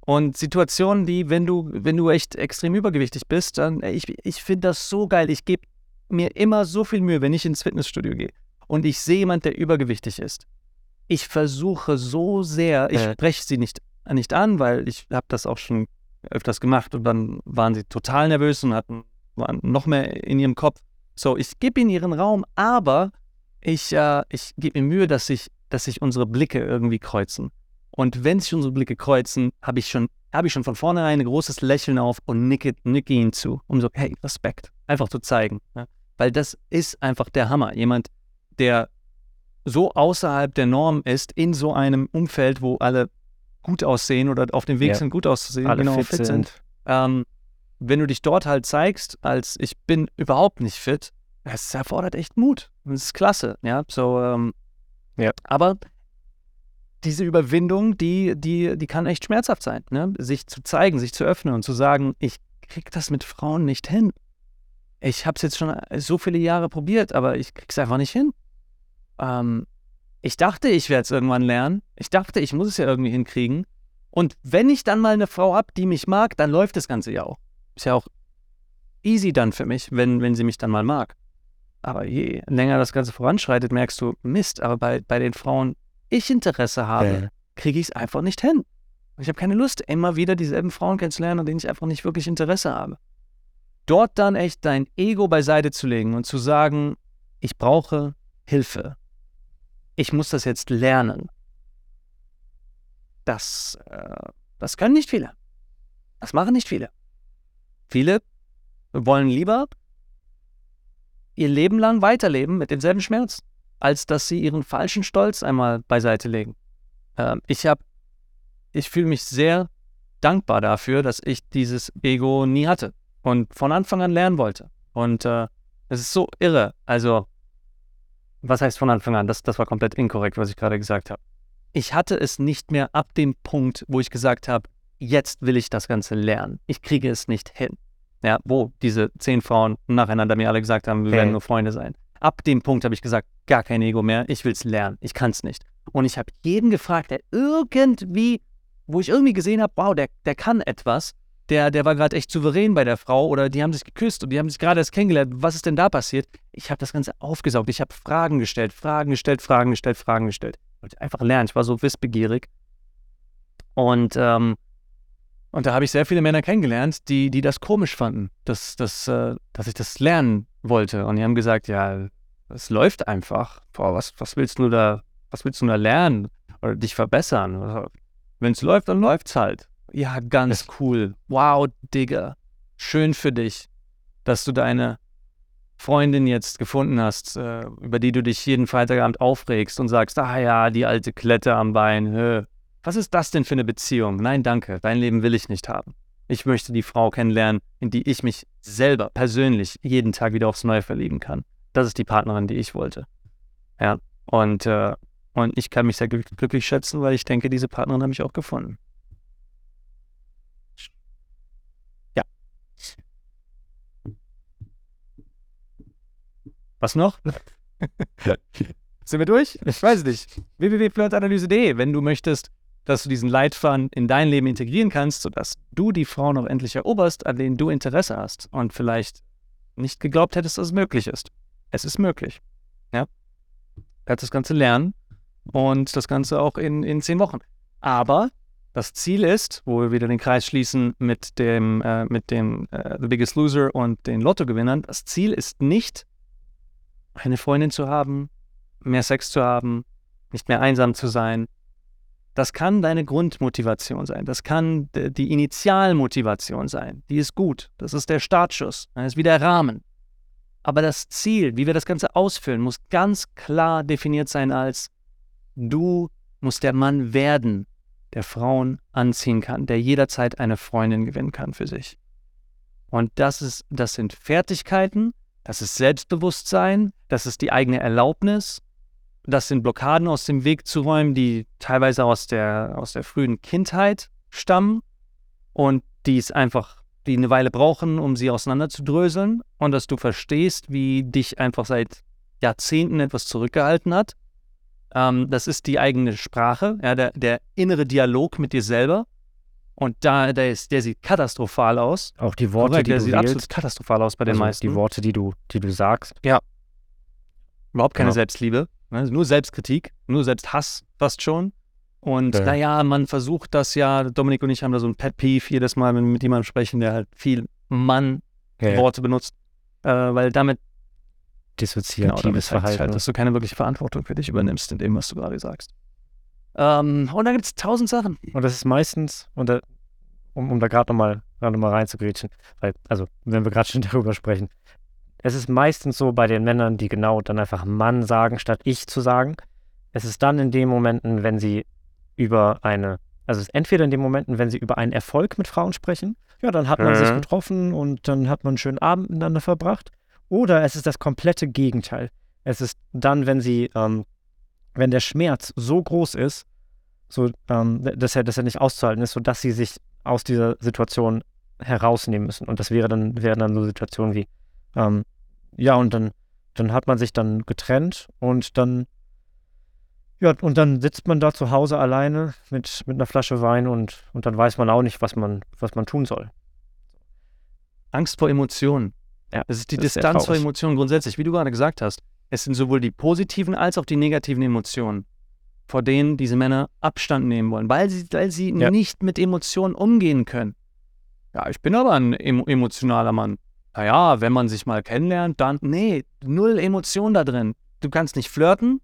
S1: Und Situationen, die, wenn du, wenn du echt extrem übergewichtig bist, dann, ich, ich finde das so geil. Ich gebe mir immer so viel Mühe, wenn ich ins Fitnessstudio gehe und ich sehe jemand, der übergewichtig ist. Ich versuche so sehr, ich spreche sie nicht, nicht an, weil ich habe das auch schon öfters gemacht und dann waren sie total nervös und hatten waren noch mehr in ihrem Kopf. So, ich gebe ihnen ihren Raum, aber ich, äh, ich gebe mir Mühe, dass sich dass sich unsere Blicke irgendwie kreuzen. Und wenn sich unsere Blicke kreuzen, habe ich schon, habe ich schon von vornherein ein großes Lächeln auf und nicke, nicke ihn zu, um so, hey, Respekt, einfach zu zeigen. Ja? Weil das ist einfach der Hammer. Jemand, der so außerhalb der Norm ist, in so einem Umfeld, wo alle gut aussehen oder auf dem Weg ja. sind, gut auszusehen,
S2: alle genau fit, fit sind. sind.
S1: Ähm, wenn du dich dort halt zeigst, als ich bin überhaupt nicht fit, es erfordert echt Mut. Das ist klasse, ja. So, ähm, ja. Aber diese Überwindung, die, die, die kann echt schmerzhaft sein. Ne? Sich zu zeigen, sich zu öffnen und zu sagen, ich krieg das mit Frauen nicht hin. Ich habe es jetzt schon so viele Jahre probiert, aber ich krieg's einfach nicht hin. Ähm, ich dachte, ich werde es irgendwann lernen. Ich dachte, ich muss es ja irgendwie hinkriegen. Und wenn ich dann mal eine Frau habe, die mich mag, dann läuft das Ganze ja auch. Ist ja auch easy dann für mich, wenn, wenn sie mich dann mal mag. Aber je länger das Ganze voranschreitet, merkst du, Mist, aber bei, bei den Frauen ich Interesse habe, ja. kriege ich es einfach nicht hin. Ich habe keine Lust, immer wieder dieselben Frauen kennenzulernen, an denen ich einfach nicht wirklich Interesse habe. Dort dann echt dein Ego beiseite zu legen und zu sagen, ich brauche Hilfe. Ich muss das jetzt lernen. Das, äh, das können nicht viele. Das machen nicht viele. Viele wollen lieber ihr Leben lang weiterleben mit demselben Schmerz, als dass sie ihren falschen Stolz einmal beiseite legen. Ähm, ich habe, ich fühle mich sehr dankbar dafür, dass ich dieses Ego nie hatte und von Anfang an lernen wollte. Und äh, es ist so irre. Also, was heißt von Anfang an? Das, das war komplett inkorrekt, was ich gerade gesagt habe. Ich hatte es nicht mehr ab dem Punkt, wo ich gesagt habe, jetzt will ich das Ganze lernen. Ich kriege es nicht hin. Ja, wo diese zehn Frauen nacheinander mir alle gesagt haben, wir hey. werden nur Freunde sein. Ab dem Punkt habe ich gesagt, gar kein Ego mehr, ich will es lernen, ich kann es nicht. Und ich habe jeden gefragt, der irgendwie, wo ich irgendwie gesehen habe, wow, der, der kann etwas, der, der war gerade echt souverän bei der Frau oder die haben sich geküsst und die haben sich gerade erst kennengelernt. Was ist denn da passiert? Ich habe das Ganze aufgesaugt. Ich habe Fragen gestellt, Fragen gestellt, Fragen gestellt, Fragen gestellt. Ich wollte einfach lernen. Ich war so wissbegierig. Und ähm, und da habe ich sehr viele Männer kennengelernt, die, die das komisch fanden, dass, dass, äh, dass ich das lernen wollte. Und die haben gesagt, ja, es läuft einfach. Boah, was, was willst du da, was willst du da lernen oder dich verbessern? Wenn es läuft, dann läuft's halt. Ja, ganz cool. Wow, Digga. Schön für dich, dass du deine Freundin jetzt gefunden hast, äh, über die du dich jeden Freitagabend aufregst und sagst, ah ja, die alte Klette am Bein, hö. Was ist das denn für eine Beziehung? Nein, danke, dein Leben will ich nicht haben. Ich möchte die Frau kennenlernen, in die ich mich selber persönlich jeden Tag wieder aufs Neue verlieben kann. Das ist die Partnerin, die ich wollte. Ja, und, äh, und ich kann mich sehr glücklich schätzen, weil ich denke, diese Partnerin habe ich auch gefunden. Ja. Was noch? Sind wir durch? Ich weiß nicht. www.flirtanalyse.de, wenn du möchtest, dass du diesen Leitfaden in dein Leben integrieren kannst, sodass du die Frauen auch endlich eroberst, an denen du Interesse hast und vielleicht nicht geglaubt hättest, dass es möglich ist. Es ist möglich. Ja? Du kannst das Ganze lernen und das Ganze auch in, in zehn Wochen. Aber das Ziel ist, wo wir wieder den Kreis schließen mit dem, äh, mit dem äh, The Biggest Loser und den Lottogewinnern, das Ziel ist nicht, eine Freundin zu haben, mehr Sex zu haben, nicht mehr einsam zu sein, das kann deine Grundmotivation sein. Das kann die Initialmotivation sein. Die ist gut. Das ist der Startschuss. Das ist wie der Rahmen. Aber das Ziel, wie wir das Ganze ausfüllen, muss ganz klar definiert sein als du musst der Mann werden, der Frauen anziehen kann, der jederzeit eine Freundin gewinnen kann für sich. Und das ist, das sind Fertigkeiten, das ist Selbstbewusstsein, das ist die eigene Erlaubnis, das sind Blockaden aus dem Weg zu räumen, die teilweise aus der, aus der frühen Kindheit stammen und die es einfach, die eine Weile brauchen, um sie auseinanderzudröseln und dass du verstehst, wie dich einfach seit Jahrzehnten etwas zurückgehalten hat. Ähm, das ist die eigene Sprache, ja, der, der innere Dialog mit dir selber. Und da, der, ist, der sieht katastrophal aus.
S2: Auch die Worte, Korrekt,
S1: die
S2: der
S1: du sieht wählst. absolut katastrophal aus bei den also meisten.
S2: Die Worte, die du, die du sagst.
S1: Ja. Überhaupt keine ja. Selbstliebe. Ne? Nur Selbstkritik, nur Selbsthass fast schon. Und ja. naja, man versucht das ja, Dominik und ich haben da so ein Pet Peeve jedes Mal, wenn wir mit jemandem sprechen, der halt viel Mann-Worte ja. benutzt, äh, weil damit
S2: dissoziatives genau,
S1: Verhalten, halt, dass du keine wirkliche Verantwortung für dich übernimmst in dem, was du gerade sagst. Ähm, und dann gibt es tausend Sachen.
S2: Und das ist meistens, und da, um, um da gerade nochmal noch mal reinzugrätschen, weil, also, wenn wir gerade schon darüber sprechen, es ist meistens so bei den Männern, die genau dann einfach Mann sagen, statt ich zu sagen. Es ist dann in den Momenten, wenn sie über eine, also es ist entweder in den Momenten, wenn sie über einen Erfolg mit Frauen sprechen, ja, dann hat man mhm. sich getroffen und dann hat man einen schönen Abend miteinander verbracht. Oder es ist das komplette Gegenteil. Es ist dann, wenn sie, ähm, wenn der Schmerz so groß ist, so, ähm, dass, er, dass er nicht auszuhalten ist, sodass sie sich aus dieser Situation herausnehmen müssen. Und das wäre dann, wären dann so Situationen wie, ähm, ja, und dann, dann hat man sich dann getrennt und dann, ja, und dann sitzt man da zu Hause alleine mit, mit einer Flasche Wein und, und dann weiß man auch nicht, was man, was man tun soll.
S1: Angst vor Emotionen. Ja, das ist die Distanz ist vor Emotionen grundsätzlich, wie du gerade gesagt hast. Es sind sowohl die positiven als auch die negativen Emotionen, vor denen diese Männer Abstand nehmen wollen, weil sie, weil sie ja. nicht mit Emotionen umgehen können. Ja, ich bin aber ein emotionaler Mann. Naja, wenn man sich mal kennenlernt, dann, nee, null Emotion da drin. Du kannst nicht flirten.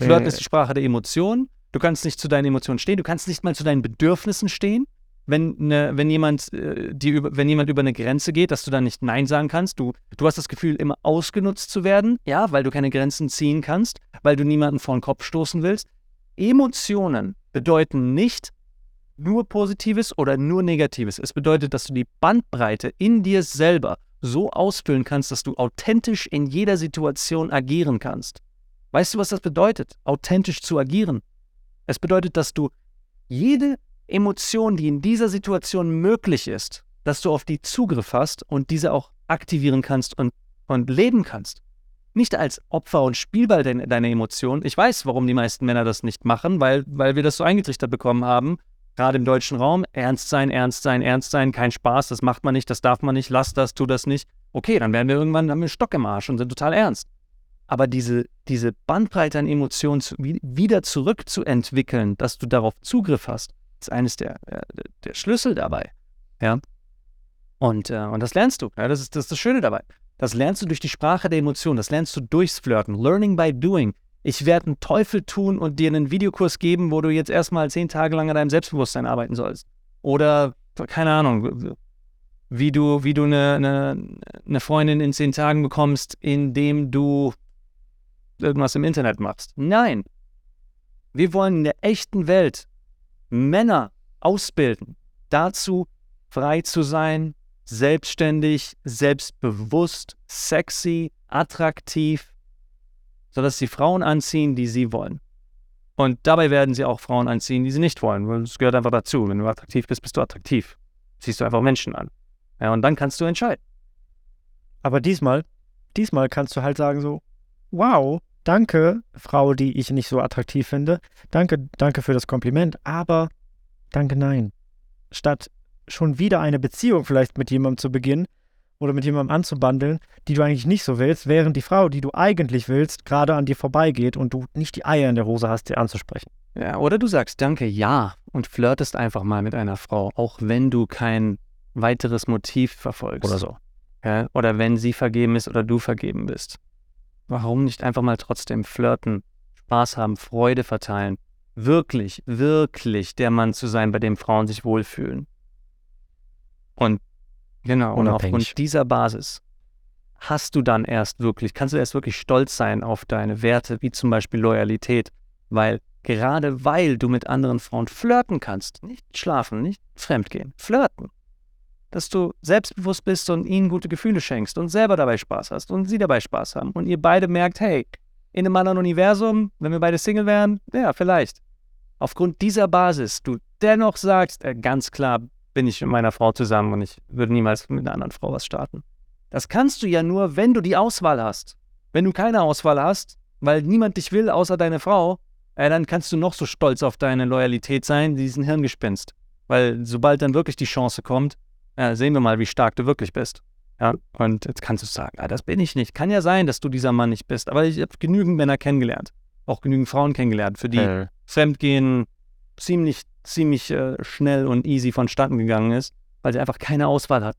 S1: Flirten ist die Sprache der Emotionen. Du kannst nicht zu deinen Emotionen stehen. Du kannst nicht mal zu deinen Bedürfnissen stehen. Wenn, ne, wenn, jemand, äh, die über, wenn jemand über eine Grenze geht, dass du dann nicht Nein sagen kannst. Du, du hast das Gefühl, immer ausgenutzt zu werden, ja, weil du keine Grenzen ziehen kannst, weil du niemanden vor den Kopf stoßen willst. Emotionen bedeuten nicht, nur Positives oder nur Negatives. Es bedeutet, dass du die Bandbreite in dir selber so ausfüllen kannst, dass du authentisch in jeder Situation agieren kannst. Weißt du, was das bedeutet, authentisch zu agieren? Es bedeutet, dass du jede Emotion, die in dieser Situation möglich ist, dass du auf die Zugriff hast und diese auch aktivieren kannst und, und leben kannst. Nicht als Opfer und Spielball deiner Emotionen. Ich weiß, warum die meisten Männer das nicht machen, weil, weil wir das so eingetrichtert bekommen haben, gerade im deutschen Raum, ernst sein, ernst sein, ernst sein, kein Spaß, das macht man nicht, das darf man nicht, lass das, tu das nicht. Okay, dann werden wir irgendwann, haben wir einen Stock im Arsch und sind total ernst. Aber diese, diese Bandbreite an Emotionen zu, wieder zurückzuentwickeln, dass du darauf Zugriff hast, ist eines der, der Schlüssel dabei. Ja. Und, äh, und das lernst du. Ja, das, ist, das ist das Schöne dabei. Das lernst du durch die Sprache der Emotionen, das lernst du durchs Flirten. Learning by doing ich werde einen Teufel tun und dir einen Videokurs geben, wo du jetzt erstmal zehn Tage lang an deinem Selbstbewusstsein arbeiten sollst. Oder, keine Ahnung, wie du, wie du eine, eine, eine Freundin in zehn Tagen bekommst, indem du irgendwas im Internet machst. Nein. Wir wollen in der echten Welt Männer ausbilden, dazu frei zu sein, selbstständig, selbstbewusst, sexy, attraktiv, sodass sie Frauen anziehen, die sie wollen. Und dabei werden sie auch Frauen anziehen, die sie nicht wollen, weil es gehört einfach dazu. Wenn du attraktiv bist, bist du attraktiv. Ziehst du einfach Menschen an. Ja, und dann kannst du entscheiden.
S2: Aber diesmal, diesmal kannst du halt sagen so, wow, danke, Frau, die ich nicht so attraktiv finde. Danke, danke für das Kompliment, aber danke, nein. Statt schon wieder eine Beziehung vielleicht mit jemandem zu beginnen, oder mit jemandem anzubandeln, die du eigentlich nicht so willst, während die Frau, die du eigentlich willst, gerade an dir vorbeigeht und du nicht die Eier in der Hose hast, sie anzusprechen.
S1: Ja, oder du sagst Danke, ja und flirtest einfach mal mit einer Frau, auch wenn du kein weiteres Motiv verfolgst.
S2: Oder so.
S1: Ja, oder wenn sie vergeben ist oder du vergeben bist. Warum nicht einfach mal trotzdem flirten, Spaß haben, Freude verteilen? Wirklich, wirklich der Mann zu sein, bei dem Frauen sich wohlfühlen. Und Genau, und aufgrund dieser Basis hast du dann erst wirklich, kannst du erst wirklich stolz sein auf deine Werte, wie zum Beispiel Loyalität, weil gerade weil du mit anderen Frauen flirten kannst, nicht schlafen, nicht fremdgehen, flirten, dass du selbstbewusst bist und ihnen gute Gefühle schenkst und selber dabei Spaß hast und sie dabei Spaß haben und ihr beide merkt, hey, in einem anderen Universum, wenn wir beide Single wären, ja, vielleicht. Aufgrund dieser Basis du dennoch sagst, äh, ganz klar, bin ich mit meiner Frau zusammen und ich würde niemals mit einer anderen Frau was starten. Das kannst du ja nur, wenn du die Auswahl hast. Wenn du keine Auswahl hast, weil niemand dich will außer deine Frau, äh, dann kannst du noch so stolz auf deine Loyalität sein, diesen Hirngespinst. Weil sobald dann wirklich die Chance kommt, ja, sehen wir mal, wie stark du wirklich bist. Ja, und jetzt kannst du sagen, ah, das bin ich nicht. Kann ja sein, dass du dieser Mann nicht bist, aber ich habe genügend Männer kennengelernt, auch genügend Frauen kennengelernt, für die äh. Fremdgehen ziemlich ziemlich äh, schnell und easy vonstatten gegangen ist, weil sie einfach keine Auswahl hat.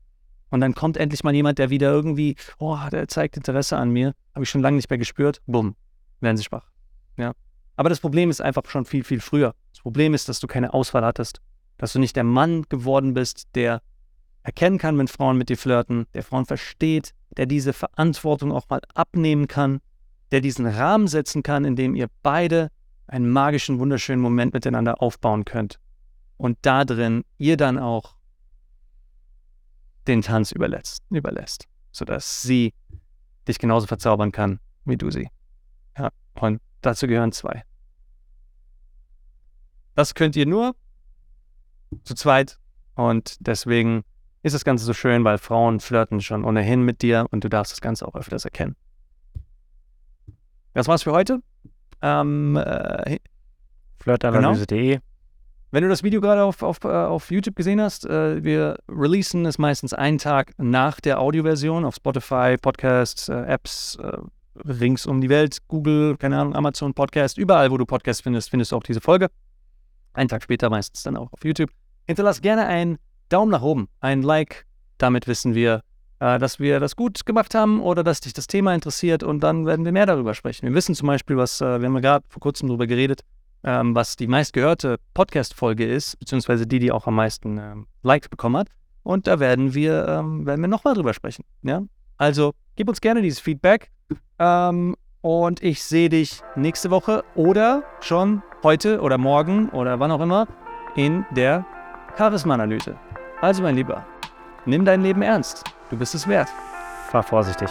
S1: Und dann kommt endlich mal jemand, der wieder irgendwie, oh, der zeigt Interesse an mir, habe ich schon lange nicht mehr gespürt, bumm, werden sie schwach. Ja. Aber das Problem ist einfach schon viel, viel früher. Das Problem ist, dass du keine Auswahl hattest, dass du nicht der Mann geworden bist, der erkennen kann, wenn Frauen mit dir flirten, der Frauen versteht, der diese Verantwortung auch mal abnehmen kann, der diesen Rahmen setzen kann, in dem ihr beide einen magischen, wunderschönen Moment miteinander aufbauen könnt. Und da drin ihr dann auch den Tanz überlässt, überlässt, sodass sie dich genauso verzaubern kann, wie du sie. Ja, und dazu gehören zwei. Das könnt ihr nur zu zweit und deswegen ist das Ganze so schön, weil Frauen flirten schon ohnehin mit dir und du darfst das Ganze auch öfters erkennen. Das war's für heute. Ähm, äh,
S2: Flirtanalyse.de.
S1: Genau. Wenn du das Video gerade auf, auf, äh, auf YouTube gesehen hast, äh, wir releasen es meistens einen Tag nach der Audioversion auf Spotify, Podcasts, äh, Apps, äh, rings um die Welt, Google, keine Ahnung, Amazon Podcast, überall, wo du Podcasts findest, findest du auch diese Folge. Einen Tag später meistens dann auch auf YouTube. Hinterlass gerne einen Daumen nach oben, ein Like. Damit wissen wir, dass wir das gut gemacht haben oder dass dich das Thema interessiert und dann werden wir mehr darüber sprechen. Wir wissen zum Beispiel, was, äh, wir haben gerade vor kurzem darüber geredet, ähm, was die meistgehörte Podcast-Folge ist, beziehungsweise die, die auch am meisten ähm, Likes bekommen hat. Und da werden wir, ähm, werden wir nochmal drüber sprechen. Ja? Also gib uns gerne dieses Feedback. Und ich sehe dich nächste Woche oder schon heute oder morgen oder wann auch immer in der Charisma-Analyse. Also mein Lieber, nimm dein Leben ernst. Du bist es wert.
S2: Fahr vorsichtig.